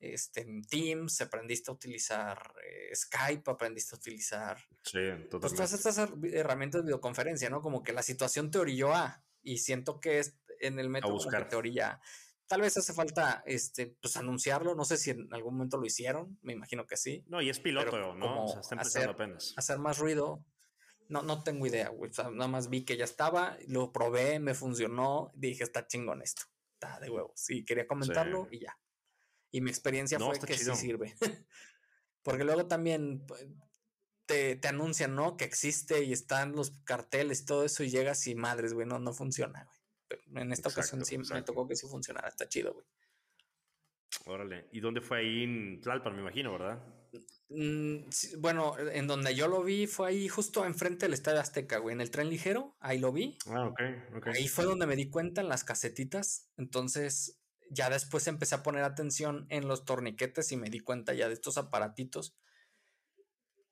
este, Teams, aprendiste a utilizar eh, Skype, aprendiste a utilizar sí, pues, todas estas herramientas de videoconferencia, ¿no? Como que la situación te orilló a, y siento que es en el método como que te orilla. Tal vez hace falta este, pues anunciarlo, no sé si en algún momento lo hicieron, me imagino que sí. No, y es piloto, ¿no? O sea, está empezando apenas. Hacer más ruido, no, no tengo idea, güey. nada más vi que ya estaba, lo probé, me funcionó, dije, está chingón esto. Está de huevos. Sí, quería comentarlo y ya. Y mi experiencia fue que sí sirve. Porque luego también te, te, anuncian, ¿no? Que existe y están los carteles y todo eso y llegas y madres, güey, no, no funciona, güey. en esta ocasión sí me tocó que sí funcionara, está chido, güey. Órale, ¿y dónde fue ahí en Tlalpan, me imagino, verdad? Mm, bueno, en donde yo lo vi fue ahí justo enfrente del Estadio Azteca, güey, en el tren ligero, ahí lo vi. Ah, ok, ok. Ahí fue donde me di cuenta en las casetitas, entonces ya después empecé a poner atención en los torniquetes y me di cuenta ya de estos aparatitos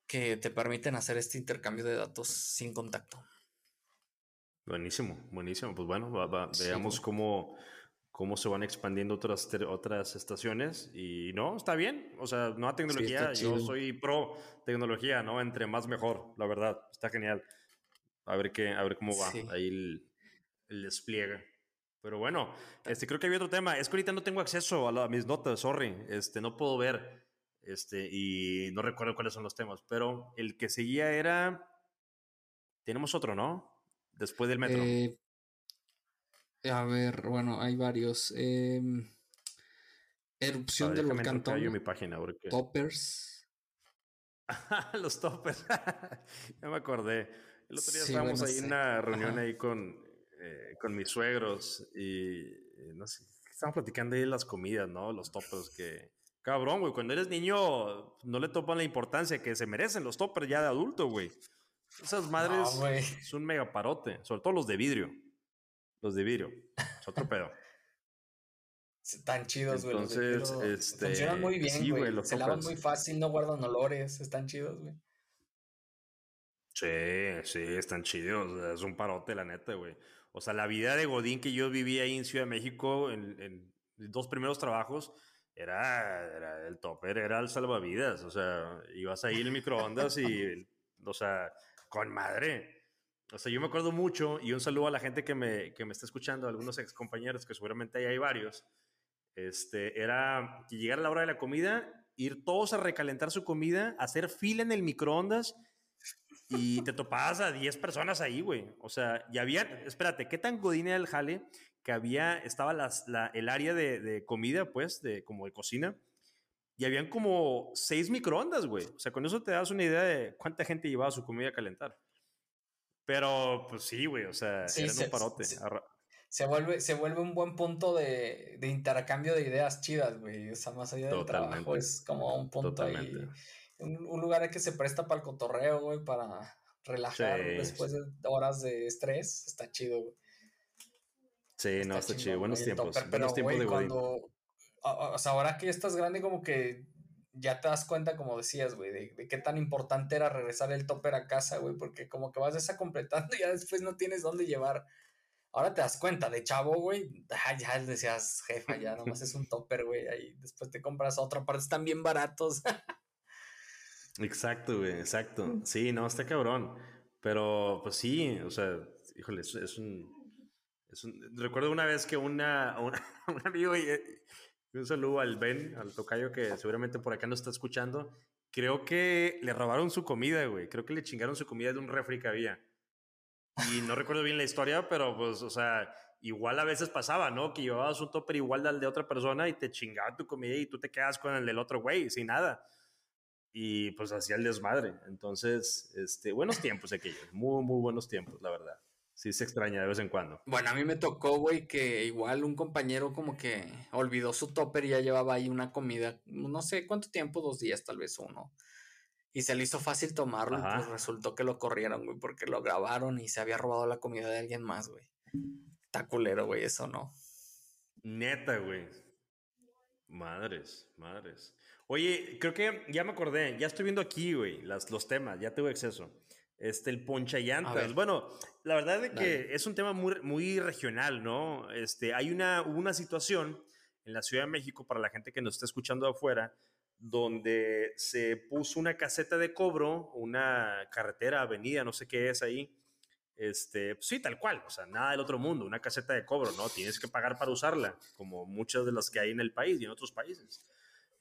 que te permiten hacer este intercambio de datos sin contacto. Buenísimo, buenísimo. Pues bueno, veamos cómo, cómo se van expandiendo otras, otras estaciones y no, está bien. O sea, nueva tecnología, yo soy pro tecnología, ¿no? Entre más mejor, la verdad, está genial. A ver, qué, a ver cómo va ahí el, el despliegue. Pero bueno, este, creo que había otro tema. Es que ahorita no tengo acceso a, mis notas, sorry. Este, no puedo ver. Este, y no recuerdo cuáles son los temas. Pero el que seguía era. Tenemos otro, ¿no? Después del metro. Eh, a ver, bueno, hay varios. Em, erupción del volcán mi página Toppers. los toppers. ya me acordé. El otro día estábamos ahí en una reunión ahí con eh, con mis suegros y eh, no sé, estaban platicando ahí las comidas, ¿no? Los toppers que... Cabrón, güey, cuando eres niño no le topan la importancia que se merecen los toppers ya de adulto, güey. Esas madres son un mega parote, sobre todo los de vidrio. Los de vidrio. Es otro pedo. Están chidos, güey. Entonces, este. Funcionan muy bien, güey. Se lavan muy fácil, no guardan olores. Están chidos, güey. Sí, sí, están chidos. Es un parote, la neta, güey. O sea, la vida de Godín que yo viví ahí en Ciudad de México, en, en dos primeros trabajos, era, era, el topper, era el salvavidas. O sea, ibas ahí en el microondas y, o sea, con madre. O sea, yo me acuerdo mucho, y un saludo a la gente que me, que me está escuchando, algunos ex compañeros, que seguramente ahí hay varios. Este, era que llegara la hora de la comida, ir todos a recalentar su comida, hacer fila en el microondas y te topabas a 10 personas ahí, güey. O sea, y había, espérate, ¿qué tan godín era el jale? Que había, estaba las, la, el área de, de, comida, pues, de, como de cocina, y habían como seis microondas, güey. O sea, con eso te das una idea de cuánta gente llevaba su comida a calentar. Pero, pues sí, güey, o sea, era un parote. Se, vuelve, se vuelve un buen punto de, de intercambio de ideas chidas, güey. O sea, más allá del trabajo, es como un punto ahí un, lugar que se presta para el cotorreo, güey, para relajar después de horas de estrés. Está chido, güey. Sí, no, está, chido. Buenos tiempos. buenos tiempos de cuando, o sea, ahora que estás grande, como que ya te das cuenta, como decías, güey, de, qué tan importante era regresar el topper a casa, güey, porque como que vas desacompletando y ya después no tienes dónde llevar. Ahora te das cuenta, de chavo, güey, ya decías, jefa, ya nomás es un topper, güey, ahí después te compras otro, aparte están bien baratos. exacto, güey, exacto. Sí, no, está cabrón. Pero, pues sí, o sea, híjole, es, un, es un... Recuerdo una vez que una, un amigo un saludo al Ben, al tocayo que seguramente por acá no está escuchando. Creo que le robaron su comida, güey. Creo que le chingaron su comida de un refri que había. Y no recuerdo bien la historia, pero pues, o sea, igual a veces pasaba, ¿no? Que llevabas un topper igual al de otra persona y te chingaba tu comida y tú te quedas con el del otro güey, sin nada. Y pues hacía el desmadre. Entonces, este, buenos tiempos aquellos. Muy, muy buenos tiempos, la verdad sí se extraña de vez en cuando. Bueno, a mí me tocó, güey, que igual un compañero como que olvidó su topper y ya llevaba ahí una comida, no sé cuánto tiempo, dos días tal vez uno. Y se le hizo fácil tomarlo y pues resultó que lo corrieron, güey, porque lo grabaron y se había robado la comida de alguien más, güey. Está culero, güey, eso no. Neta, güey. Madres, madres. Oye, creo que ya me acordé, ya estoy viendo aquí, güey, los temas, ya tengo acceso. Este, el poncha llantas. Bueno, la verdad es que es un tema muy, muy regional, ¿no? Este, hay una, una situación en la Ciudad de México, para la gente que nos está escuchando afuera, donde se puso una caseta de cobro, una carretera, avenida, no sé qué es ahí. Este, pues sí, tal cual, o sea, nada del otro mundo, una caseta de cobro, ¿no? Tienes que pagar para usarla, como muchas de las que hay en el país y en otros países.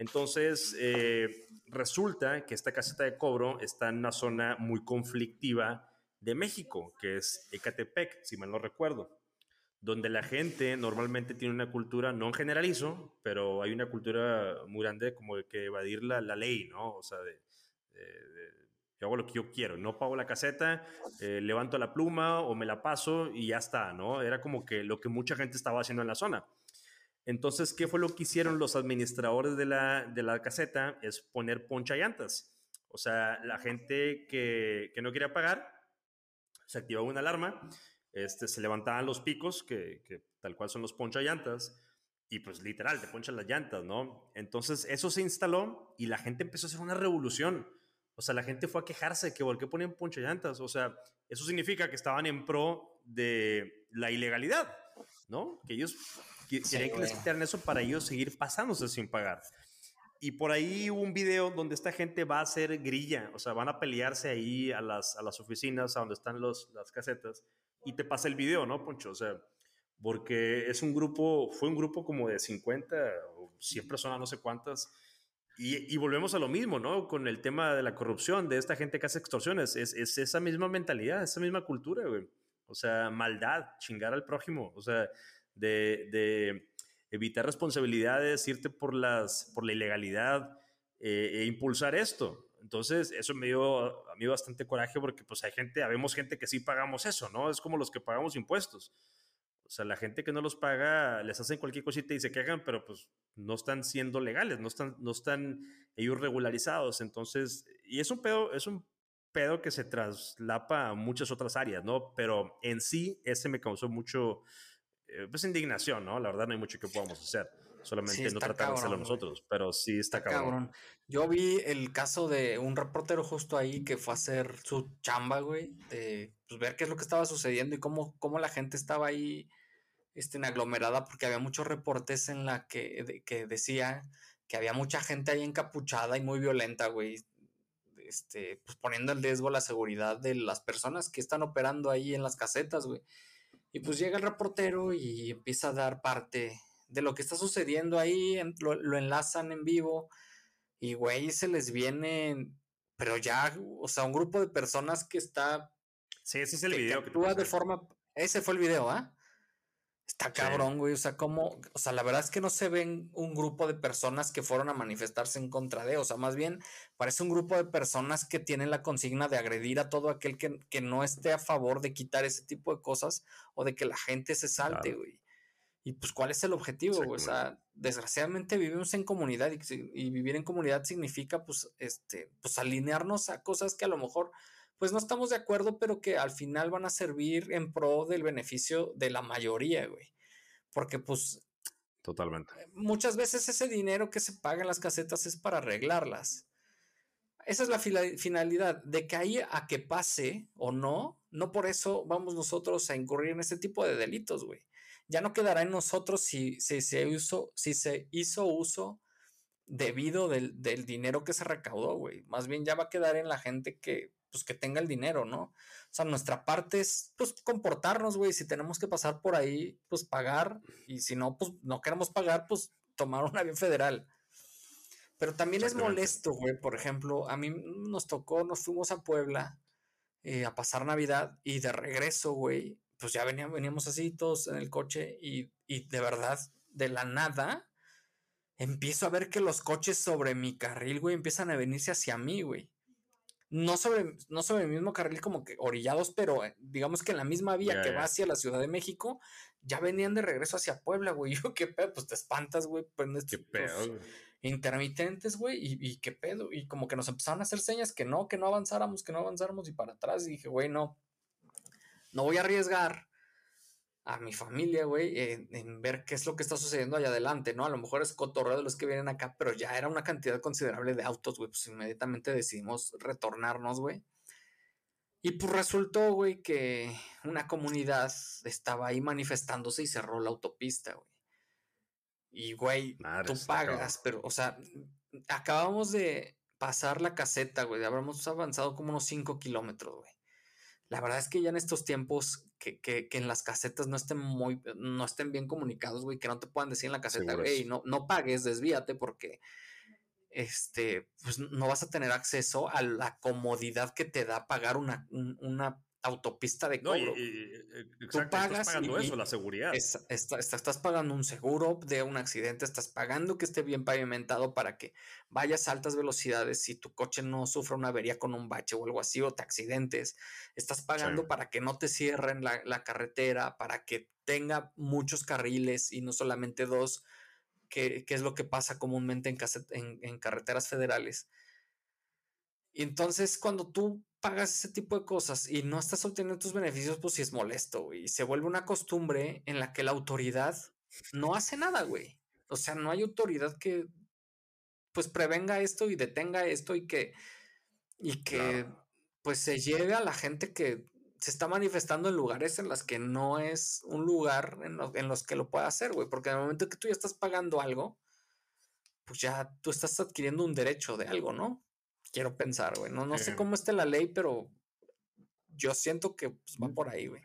Entonces, eh, resulta que esta caseta de cobro está en una zona muy conflictiva de México, que es Ecatepec, si mal no recuerdo, donde la gente normalmente tiene una cultura, no en generalizo, pero hay una cultura muy grande como de que evadir la, ley, ¿no? O sea, de, yo hago lo que yo quiero, no pago la caseta, eh, levanto la pluma o me la paso y ya está, ¿no? Era como que lo que mucha gente estaba haciendo en la zona. Entonces, ¿qué fue lo que hicieron los administradores de la, de la caseta? Es poner poncha llantas. O sea, la gente que, que no quería pagar, se activaba una alarma, este, se levantaban los picos, que, que tal cual son los poncha llantas, y pues literal, te ponchan las llantas, ¿no? Entonces, eso se instaló y la gente empezó a hacer una revolución. O sea, la gente fue a quejarse que por qué ponen poncha llantas. O sea, eso significa que estaban en pro de la ilegalidad, ¿no? Que ellos querían que les quitaran eso para ellos seguir pasándose sin pagar. Y por ahí hubo un video donde esta gente va a hacer grilla, o sea, van a pelearse ahí a las, a las oficinas, a donde están los, las casetas, y te pasa el video, ¿no, Poncho? O sea, porque es un grupo, fue un grupo como de 50 o 100 personas, no sé cuántas, y, y, volvemos a lo mismo, ¿no? Con el tema de la corrupción, de esta gente que hace extorsiones, es, es esa misma mentalidad, esa misma cultura, güey. O sea, maldad, chingar al prójimo, o sea, de, evitar responsabilidades, irte por, las, por la ilegalidad eh, e impulsar esto. Entonces, eso me dio a mí bastante coraje porque pues hay gente, habemos gente que sí pagamos eso, ¿no? Es como los que pagamos impuestos. O sea, la gente que no los paga, les hacen cualquier cosita y se quejan, pero pues no están siendo legales, no están, no están ellos regularizados. Entonces, y es un pedo, es un pedo que se traslapa a muchas otras áreas, ¿no? Pero en sí, ese me causó mucho, pues indignación, ¿no? La verdad no hay mucho que podamos hacer. Solamente no tratar de hacerlo nosotros, pero sí está, cabrón. Yo vi el caso de un reportero justo ahí que fue a hacer su chamba, güey, de pues, ver qué es lo que estaba sucediendo y cómo, cómo la gente estaba ahí este, en aglomerada, porque había muchos reportes en la que, que decía que había mucha gente ahí encapuchada y muy violenta, güey. Este, pues poniendo en riesgo la seguridad de las personas que están operando ahí en las casetas, güey. Y pues llega el reportero y empieza a dar parte de lo que está sucediendo ahí, lo, enlazan en vivo y güey, se les viene, pero ya, o sea, un grupo de personas que está... Sí, ese es el video. Que actúa de forma... Ese fue el video, ¿ah? Está cabrón, güey. O sea, como, o sea, la verdad es que no se ven un grupo de personas que fueron a manifestarse en contra de, o sea, más bien parece un grupo de personas que tienen la consigna de agredir a todo aquel que, que no esté a favor de quitar ese tipo de cosas o de que la gente se salte, güey. Y pues, ¿cuál es el objetivo? Güey? O sea, desgraciadamente vivimos en comunidad y, y, vivir en comunidad significa, pues, este, pues alinearnos a cosas que a lo mejor pues no estamos de acuerdo, pero que al final van a servir en pro del beneficio de la mayoría, güey. Porque pues... Totalmente. Muchas veces ese dinero que se paga en las casetas es para arreglarlas. Esa es la finalidad, de que ahí a que pase o no, no por eso vamos nosotros a incurrir en ese tipo de delitos, güey. Ya no quedará en nosotros si, si, se, hizo, si se hizo uso debido del, dinero que se recaudó, güey. Más bien ya va a quedar en la gente que, pues, que tenga el dinero, ¿no? O sea, nuestra parte es, pues, comportarnos, güey. Si tenemos que pasar por ahí, pues, pagar. Y si no, pues, no queremos pagar, pues, tomar un avión federal. Pero también es molesto, güey. Por ejemplo, a mí nos tocó, nos fuimos a Puebla eh, a pasar Navidad y de regreso, güey, pues ya veníamos, veníamos así todos en el coche y, y de verdad, de la nada, empiezo a ver que los coches sobre mi carril, güey, empiezan a venirse hacia mí, güey. No sobre, no sobre el mismo carril como que orillados, pero eh, digamos que en la misma vía que va hacia la Ciudad de México, ya venían de regreso hacia Puebla, güey. Yo, qué pedo, pues te espantas, güey. Qué pedo, intermitentes, güey, y, qué pedo. Y como que nos empezaron a hacer señas que no, que no avanzáramos, que no avanzáramos y para atrás. Y dije, güey, no, no voy a arriesgar a mi familia, güey, en, ver qué es lo que está sucediendo allá adelante, ¿no? A lo mejor es cotorreo de los que vienen acá, pero ya era una cantidad considerable de autos, güey, pues inmediatamente decidimos retornarnos, güey. Y pues resultó, güey, que una comunidad estaba ahí manifestándose y cerró la autopista, güey. Y, güey, tú pagas, pero, o sea, acabamos de pasar la caseta, güey. Habremos avanzado como unos 5 kilómetros, güey. La verdad es que ya en estos tiempos que, que, que, en las casetas no estén muy, no estén bien comunicados, güey, que no te puedan decir en la caseta, güey, no, no pagues, desvíate porque este, pues no vas a tener acceso a la comodidad que te da pagar una, una autopista de cobro. Tú pagas estás pagando eso, la seguridad. estás pagando un seguro de un accidente, estás pagando que esté bien pavimentado para que vayas a altas velocidades si tu coche no sufra una avería con un bache o algo así o te accidentes. Estás pagando para que no te cierren la, carretera, para que tenga muchos carriles y no solamente dos, que, es lo que pasa comúnmente en, en carreteras federales. Y entonces cuando tú pagas ese tipo de cosas y no estás obteniendo tus beneficios, pues sí es molesto, güey. Y se vuelve una costumbre en la que la autoridad no hace nada, güey. O sea, no hay autoridad que pues prevenga esto y detenga esto y que y que pues se lleve a la gente que se está manifestando en lugares en los que no es un lugar en, en los que lo pueda hacer, güey. Porque en el momento que tú ya estás pagando algo, pues ya tú estás adquiriendo un derecho de algo, ¿no? Quiero pensar, güey. No, no sé cómo está la ley, pero yo siento que pues, va por ahí, güey.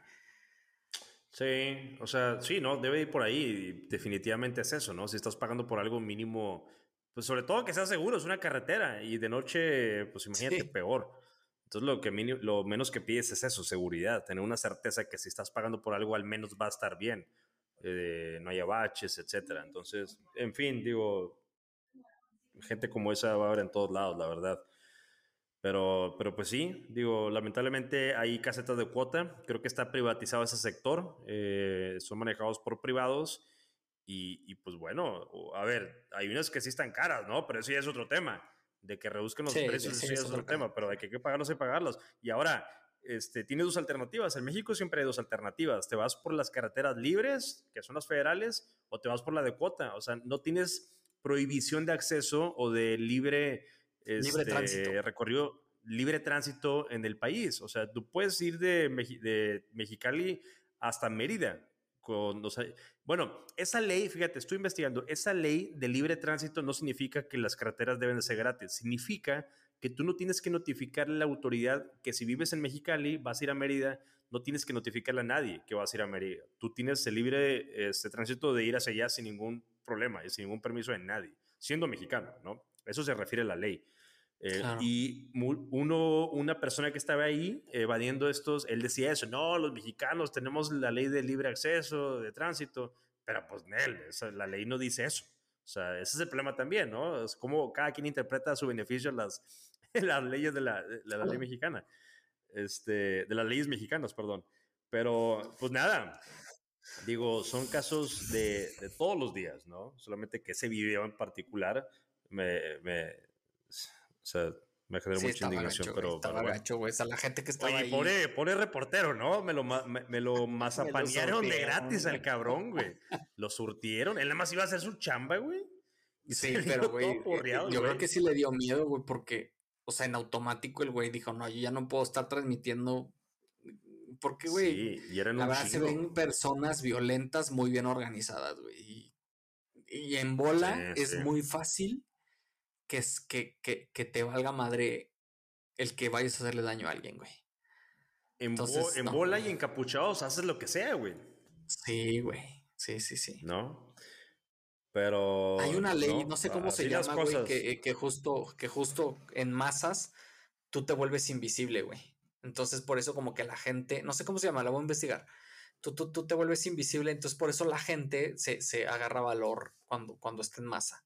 Sí, o sea, sí, ¿no? Debe ir por ahí. Definitivamente es eso, ¿no? Si estás pagando por algo mínimo, pues sobre todo que sea seguro, es una carretera y de noche, pues imagínate, peor. Entonces lo, que lo menos que pides es eso, seguridad, tener una certeza que si estás pagando por algo al menos va a estar bien, eh, no haya baches, etcétera. Entonces, en fin, digo, gente como esa va a haber en todos lados, la verdad. Pero, pero pues sí, digo, lamentablemente hay casetas de cuota, creo que está privatizado ese sector, eh, son manejados por privados y, y, pues bueno, a ver, hay unas que sí están caras, ¿no? Pero eso ya es otro tema, de que reduzcan los precios, eso ya es otro tema, pero hay que, que pagarlos y pagarlos. Y ahora, este, tiene dos alternativas. En México siempre hay dos alternativas. Te vas por las carreteras libres, que son las federales, o te vas por la de cuota. O sea, no tienes prohibición de acceso o de libre libre este, tránsito. recorrido, libre tránsito en el país. O sea, tú puedes ir de, de Mexicali hasta Mérida. Con, bueno, esa ley, fíjate, estoy investigando, esa ley de libre tránsito no significa que las carreteras deben de ser gratis, significa que tú no tienes que notificarle a la autoridad que si vives en Mexicali, vas a ir a Mérida, no tienes que notificarle a nadie que vas a ir a Mérida. Tú tienes el libre este, tránsito de ir hacia allá sin ningún problema y sin ningún permiso de nadie, siendo mexicano, ¿no? Eso se refiere a la ley. Eh, y uno, una persona que estaba ahí evadiendo estos, él decía eso, no, los mexicanos tenemos la ley de libre acceso, de tránsito, pero pues Nel, la ley no dice eso. O sea, ese es el problema también, ¿no? Es como cada quien interpreta a su beneficio las, las leyes de la, de la ley mexicana, este, de las leyes mexicanas, perdón. Pero, pues nada, digo, son casos de, de todos los días, ¿no? Solamente que ese video en particular me, me sea, Me generó mucha indignación, pero. Gacho, güey. O sea, la gente que estaba Oye, ahí. Pobre, pobre reportero, ¿no? Me lo, me, me lo mazapanearon de gratis al cabrón, güey. Lo surtieron. Él nada más iba a hacer su chamba, güey. Sí, pero, güey. Yo creo que sí le dio miedo, güey, porque, o sea, en automático el güey dijo, no, yo ya no puedo estar transmitiendo. Porque, güey, sí, la verdad se ven personas violentas muy bien organizadas, güey. Y, y, en bola es muy fácil que, es, que, que, que, te valga madre el que vayas a hacerle daño a alguien, güey. En, Entonces, en bola y encapuchados haces lo que sea, güey. Sí, güey. Sí, sí, sí. ¿No? Pero. Hay una ley, no, sé cómo se llama, güey, que, que, justo, que justo en masas tú te vuelves invisible, güey. Entonces, por eso, como que la gente, no sé cómo se llama, la voy a investigar. Tú, tú, tú te vuelves invisible, entonces por eso la gente se, se agarra valor cuando, cuando está en masa.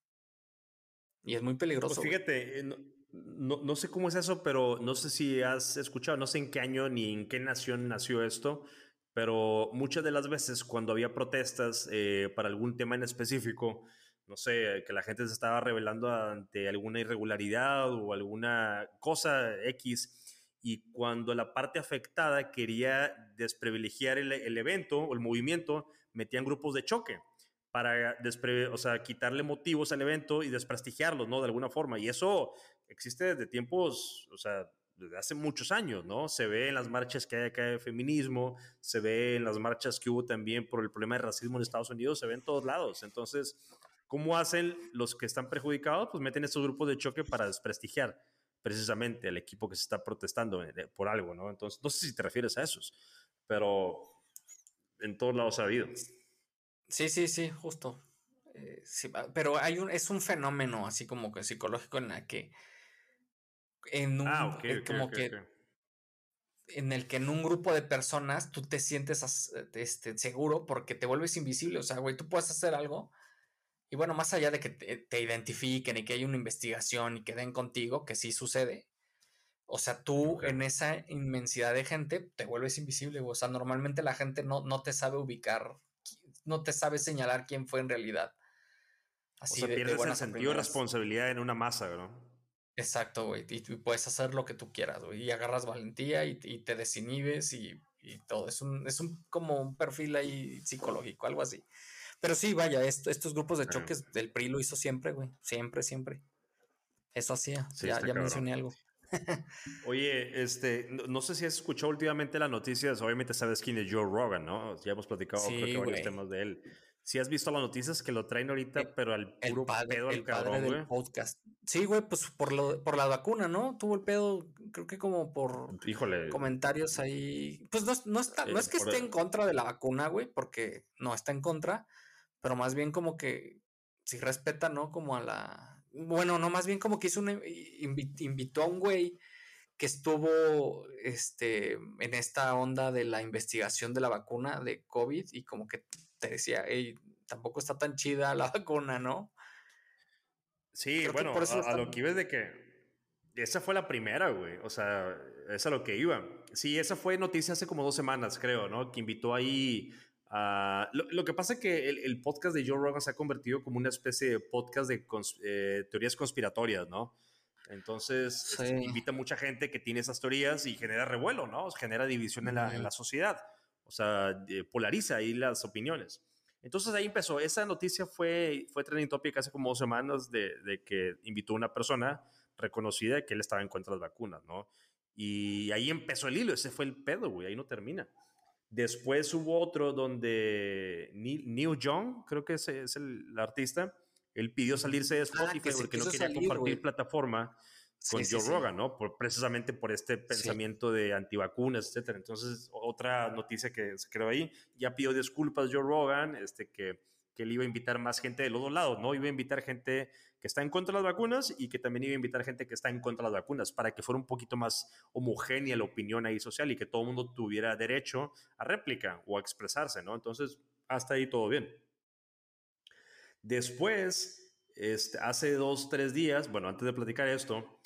Y es muy pues peligroso. Pues fíjate, no, no, no, sé cómo es eso, pero no sé si has escuchado, no sé en qué año ni en qué nación nació esto, pero muchas de las veces cuando había protestas eh, para algún tema en específico, no sé, que la gente se estaba revelando ante alguna irregularidad o alguna cosa X, y cuando la parte afectada quería desprivilegiar el, el evento o el movimiento, metían grupos de choque para o sea, quitarle motivos al evento y desprestigiarlo, ¿no? De alguna forma. Y eso existe desde tiempos, o sea, desde hace muchos años, ¿no? Se ve en las marchas que hay acá de feminismo, se ve en las marchas que hubo también por el problema de racismo en Estados Unidos, se ve en todos lados. Entonces, ¿cómo hacen los que están perjudicados? Pues meten estos grupos de choque para desprestigiar precisamente al equipo que se está protestando eh, por algo, ¿no? Entonces, no sé si te refieres a esos, pero en todos lados ha habido. Sí, sí, sí, justo. Eh, pero hay un, es un fenómeno así como que psicológico en la que en un, ah, eh, como que en el que en un grupo de personas tú te sientes este, seguro porque te vuelves invisible. O sea, güey, tú puedes hacer algo. Y bueno, más allá de que te, identifiquen y que hay una investigación y que den contigo, que sí sucede. O sea, tú en esa inmensidad de gente te vuelves invisible. O sea, normalmente la gente no, no te sabe ubicar no te sabes señalar quién fue en realidad. Así o sea, pierdes el sentido de responsabilidad en una masa, ¿no? Exacto, güey. Y, puedes hacer lo que tú quieras, güey. Y agarras valentía y, te desinhibes y, todo. Es un, es un como un perfil ahí psicológico, algo así. Pero sí, vaya, estos grupos de choques del PRI lo hizo siempre, güey. Siempre, siempre. Eso hacía. ya, ya mencioné algo. Oye, este, no, sé si has escuchado últimamente las noticias, obviamente sabes quién es Joe Rogan, ¿no? Ya hemos platicado varios temas de él. Si has visto las noticias que lo traen ahorita, eh, pero al puro pedo el cabrón, del podcast. Sí, güey, pues por, lo, por la vacuna, ¿no? Tuvo el pedo, creo que como por comentarios ahí. Pues no, no, está, no es que esté en contra de la vacuna, güey, porque no está en contra, pero más bien como que si respeta, ¿no? Como a la bueno, no, más bien como que hizo un, invitó a un güey que estuvo este, en esta onda de la investigación de la vacuna de COVID y como que te decía, hey, tampoco está tan chida la vacuna, ¿no? Sí, bueno, a, lo que ibas de que esa fue la primera, güey, o sea, es a lo que iba. Sí, esa fue noticia hace como dos semanas, creo, ¿no? Que invitó ahí Ah, lo, que pasa es que el, podcast de Joe Rogan se ha convertido como una especie de podcast de eh, teorías conspiratorias, ¿no? Entonces, este, invita a mucha gente que tiene esas teorías y genera revuelo, ¿no? Genera división en la, en la sociedad. O sea, polariza ahí las opiniones. Entonces ahí empezó. Esa noticia fue, fue trending topic hace como dos semanas de, de, que invitó a una persona reconocida que él estaba en contra de las vacunas, ¿no? Y ahí empezó el hilo. Ese fue el pedo, güey. Ahí no termina. Después hubo otro donde Neil, Young, creo que es, es el, artista, él pidió salirse de ah, Spotify porque no quería compartir plataforma con Joe Rogan, ¿no? Por, precisamente por este pensamiento de antivacunas, etcétera. Entonces, otra noticia que se creó ahí, ya pidió disculpas Joe Rogan, este, que, que él iba a invitar más gente de los dos lados, ¿no? Iba a invitar gente que está en contra de las vacunas y que también iba a invitar gente que está en contra de las vacunas para que fuera un poquito más homogénea la opinión ahí social y que todo el mundo tuviera derecho a réplica o a expresarse, ¿no? Entonces, hasta ahí todo bien. Después, este, hace dos, tres días, bueno, antes de platicar esto,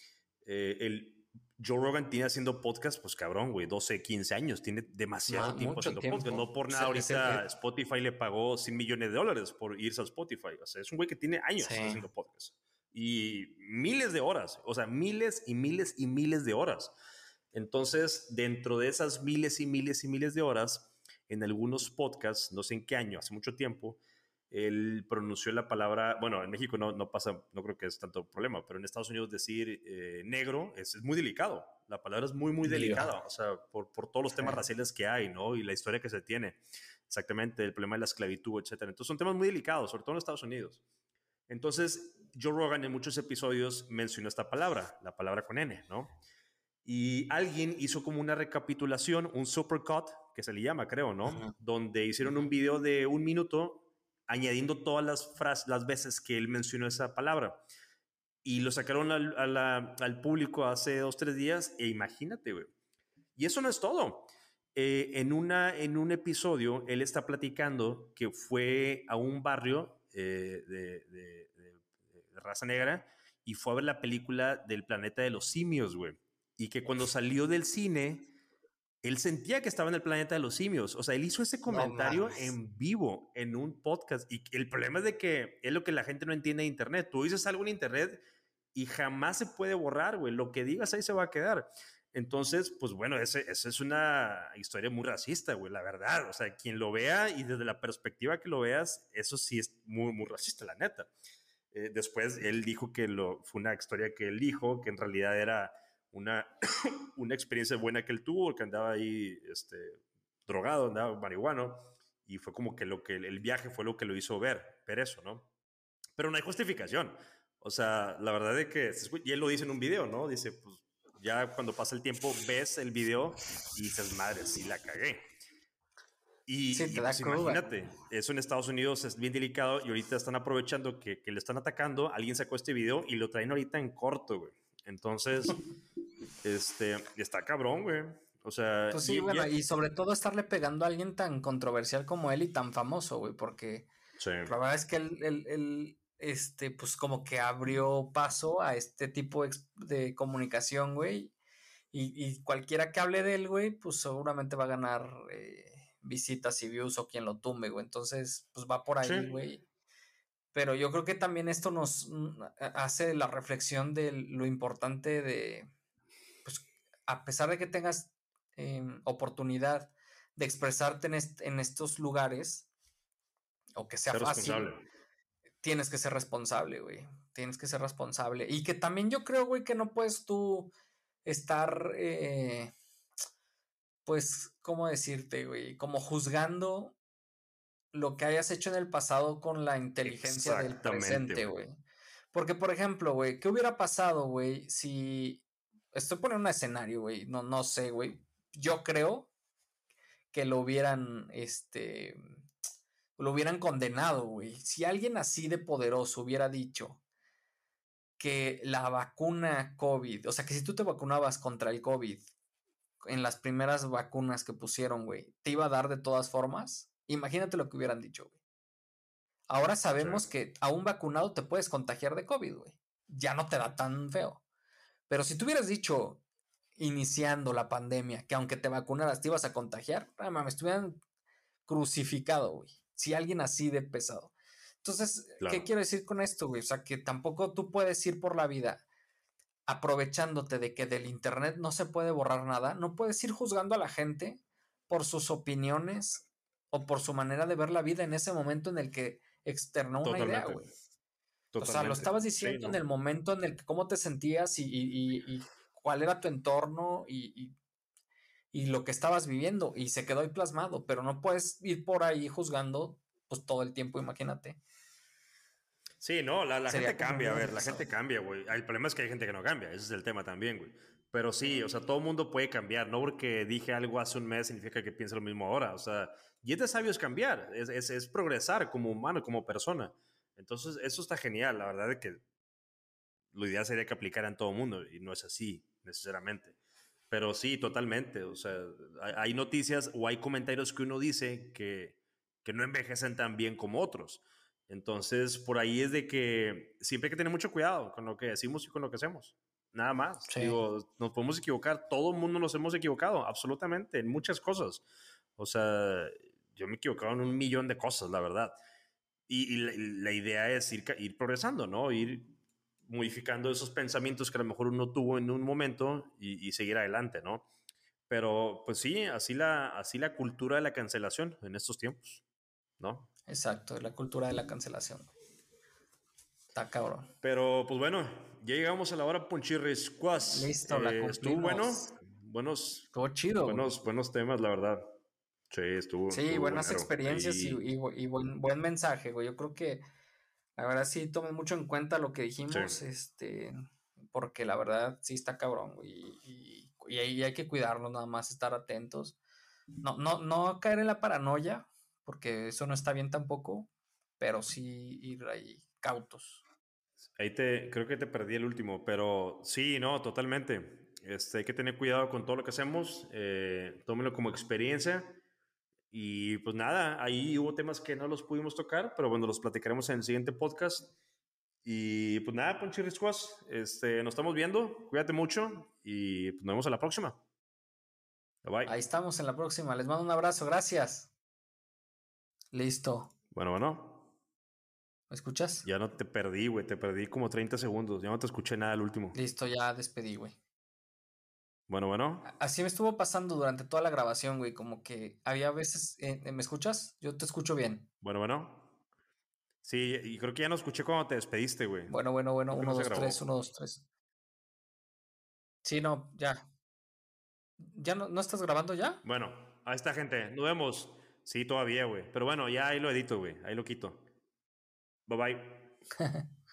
eh, el Joe Rogan tiene haciendo podcast, pues cabrón, güey, 12, 15 años, tiene demasiado tiempo haciendo podcast. No por nada, ahorita Spotify le pagó 100 millones de dólares por irse a Spotify. O sea, es un güey que tiene años haciendo podcast. y miles de horas, o sea, miles y miles y miles de horas. Entonces, dentro de esas miles y miles y miles de horas, en algunos podcasts, no sé en qué año, hace mucho tiempo, él pronunció la palabra, bueno, en México no, no pasa, no creo que es tanto problema, pero en Estados Unidos decir eh, negro es, muy delicado. La palabra es muy, muy delicada, o sea, por, por todos los temas raciales que hay, ¿no? Y la historia que se tiene, exactamente, el problema de la esclavitud, etcétera. Entonces son temas muy delicados, sobre todo en Estados Unidos. Entonces, Joe Rogan en muchos episodios mencionó esta palabra, la palabra con N, ¿no? Y alguien hizo como una recapitulación, un supercut, que se le llama, creo, ¿no? Donde hicieron un video de un minuto añadiendo todas las frases, las veces que él mencionó esa palabra. Y lo sacaron al, al público hace dos, tres días e imagínate, güey. Y eso no es todo. Eh, en, una, en un episodio, él está platicando que fue a un barrio eh, de, de, raza negra y fue a ver la película del planeta de los simios, güey. Y que cuando salió del cine, él sentía que estaba en el planeta de los simios. O sea, él hizo ese comentario en vivo, en un podcast. Y el problema es de que es lo que la gente no entiende de Internet. Tú dices algo en Internet y jamás se puede borrar, güey. Lo que digas ahí se va a quedar. Entonces, pues bueno, esa es una historia muy racista, güey, la verdad. O sea, quien lo vea y desde la perspectiva que lo veas, eso sí es muy, muy racista, la neta. Eh, después él dijo que lo, fue una historia que él dijo, que en realidad era una, una experiencia buena que él tuvo, que andaba ahí este, drogado, andaba marihuano, y fue como que lo que el viaje fue lo que lo hizo ver, ver eso, ¿no? Pero no hay justificación. O sea, la verdad es que, y él lo dice en un video, ¿no? Dice, pues ya cuando pasa el tiempo ves el video y dices, madre, sí la cagué. Y, pues, imagínate, eso en Estados Unidos es bien delicado y ahorita están aprovechando que, que, le están atacando, alguien sacó este video y lo traen ahorita en corto, güey. Entonces, este, está cabrón, güey. O sea, pues sí, y, bueno, y, sobre todo estarle pegando a alguien tan controversial como él y tan famoso, güey, porque la verdad es que él, él, este, pues como que abrió paso a este tipo de comunicación, güey. Y, cualquiera que hable de él, güey, pues seguramente va a ganar eh, visitas y views o quien lo tumbe, güey. Entonces, pues va por ahí, güey. Pero yo creo que también esto nos mm, hace la reflexión de lo importante de, a pesar de que tengas em, oportunidad de expresarte en, en, estos lugares, o que sea fácil, tienes que ser responsable, güey. Tienes que ser responsable. Y que también yo creo, güey, que no puedes tú estar, eh, pues, ¿cómo decirte, güey? Como juzgando lo que hayas hecho en el pasado con la inteligencia del presente, güey. Porque, por ejemplo, güey, ¿qué hubiera pasado, güey, si... Estoy poniendo un escenario, güey, no, no sé, güey. Yo creo que lo hubieran, este, lo hubieran condenado, güey. Si alguien así de poderoso hubiera dicho que la vacuna COVID, o sea, que si tú te vacunabas contra el COVID en las primeras vacunas que pusieron, güey, te iba a dar de todas formas, imagínate lo que hubieran dicho, güey. Ahora sabemos que a un vacunado te puedes contagiar de COVID, güey. Ya no te da tan feo. Pero si tú hubieras dicho, iniciando la pandemia, que aunque te vacunaras te ibas a contagiar, ah, mames, estuvieran crucificado, güey si alguien así de pesado. Entonces, ¿qué quiero decir con esto, güey? O sea, que tampoco tú puedes ir por la vida aprovechándote de que del Internet no se puede borrar nada, no puedes ir juzgando a la gente por sus opiniones o por su manera de ver la vida en ese momento en el que externó una idea, güey. O sea, lo estabas diciendo en el momento en el que cómo te sentías y, y, cuál era tu entorno y, y lo que estabas viviendo y se quedó ahí plasmado, pero no puedes ir por ahí juzgando pues todo el tiempo, imagínate. Sí, no, la, gente cambia, a ver, la gente cambia, güey. El problema es que hay gente que no cambia, ese es el tema también, güey. Pero sí, o sea, todo mundo puede cambiar, no porque dije algo hace un mes significa que piense lo mismo ahora, o sea, y es de sabios cambiar, es, es, es progresar como humano, como persona. Entonces, eso está genial, la verdad es que lo ideal sería que aplicara en todo el mundo y no es así necesariamente. Pero sí, totalmente. O sea, hay noticias o hay comentarios que uno dice que, que no envejecen tan bien como otros. Entonces, por ahí es de que siempre hay que tener mucho cuidado con lo que decimos y con lo que hacemos. Nada más. Digo, nos podemos equivocar. Todo el mundo nos hemos equivocado, absolutamente, en muchas cosas. O sea, yo me he equivocado en un millón de cosas, la verdad. Y, la, idea es ir, ir progresando, ¿no? Ir modificando esos pensamientos que a lo mejor uno tuvo en un momento y, seguir adelante, ¿no? Pero pues sí, así la, así la cultura de la cancelación en estos tiempos, ¿no? Exacto, la cultura de la cancelación. Está cabrón. Pero pues bueno, ya llegamos a la hora Ponchirris. Listo, la eh, Estuvo bueno. Buenos, estuvo chido. Buenos, buenos temas, la verdad. Sí, estuvo. Sí, buenas experiencias y, y, buen, buen mensaje, güey. Yo creo que la verdad sí tomen mucho en cuenta lo que dijimos, este, porque la verdad sí está cabrón, y, y, ahí hay que cuidarnos, nada más estar atentos. No, no, no caer en la paranoia, porque eso no está bien tampoco, pero sí ir ahí cautos. Ahí te, creo que te perdí el último, pero sí, no, totalmente. Este, hay que tener cuidado con todo lo que hacemos, eh, tómenlo como experiencia y pues nada, ahí hubo temas que no los pudimos tocar, pero bueno, los platicaremos en el siguiente podcast. Y pues nada, Ponchi este, nos estamos viendo, cuídate mucho y pues nos vemos en la próxima. Bye. Ahí estamos en la próxima, les mando un abrazo, gracias. Listo. Bueno, bueno. ¿Me escuchas? Ya no te perdí, güey, te perdí como 30 segundos, ya no te escuché nada al último. Listo, ya despedí, güey. Bueno, bueno. Así me estuvo pasando durante toda la grabación, güey. Como que había veces. Eh, ¿Me escuchas? Yo te escucho bien. Bueno, bueno. Sí, y creo que ya no escuché cuando te despediste, güey. Bueno, bueno, bueno. Uno, dos, tres, uno, dos, tres. Sí, no, ya. ¿Ya no, no estás grabando ya? Bueno, ahí está, gente. Nos vemos. Sí, todavía, güey. Pero bueno, ya ahí lo edito, güey. Ahí lo quito. Bye bye.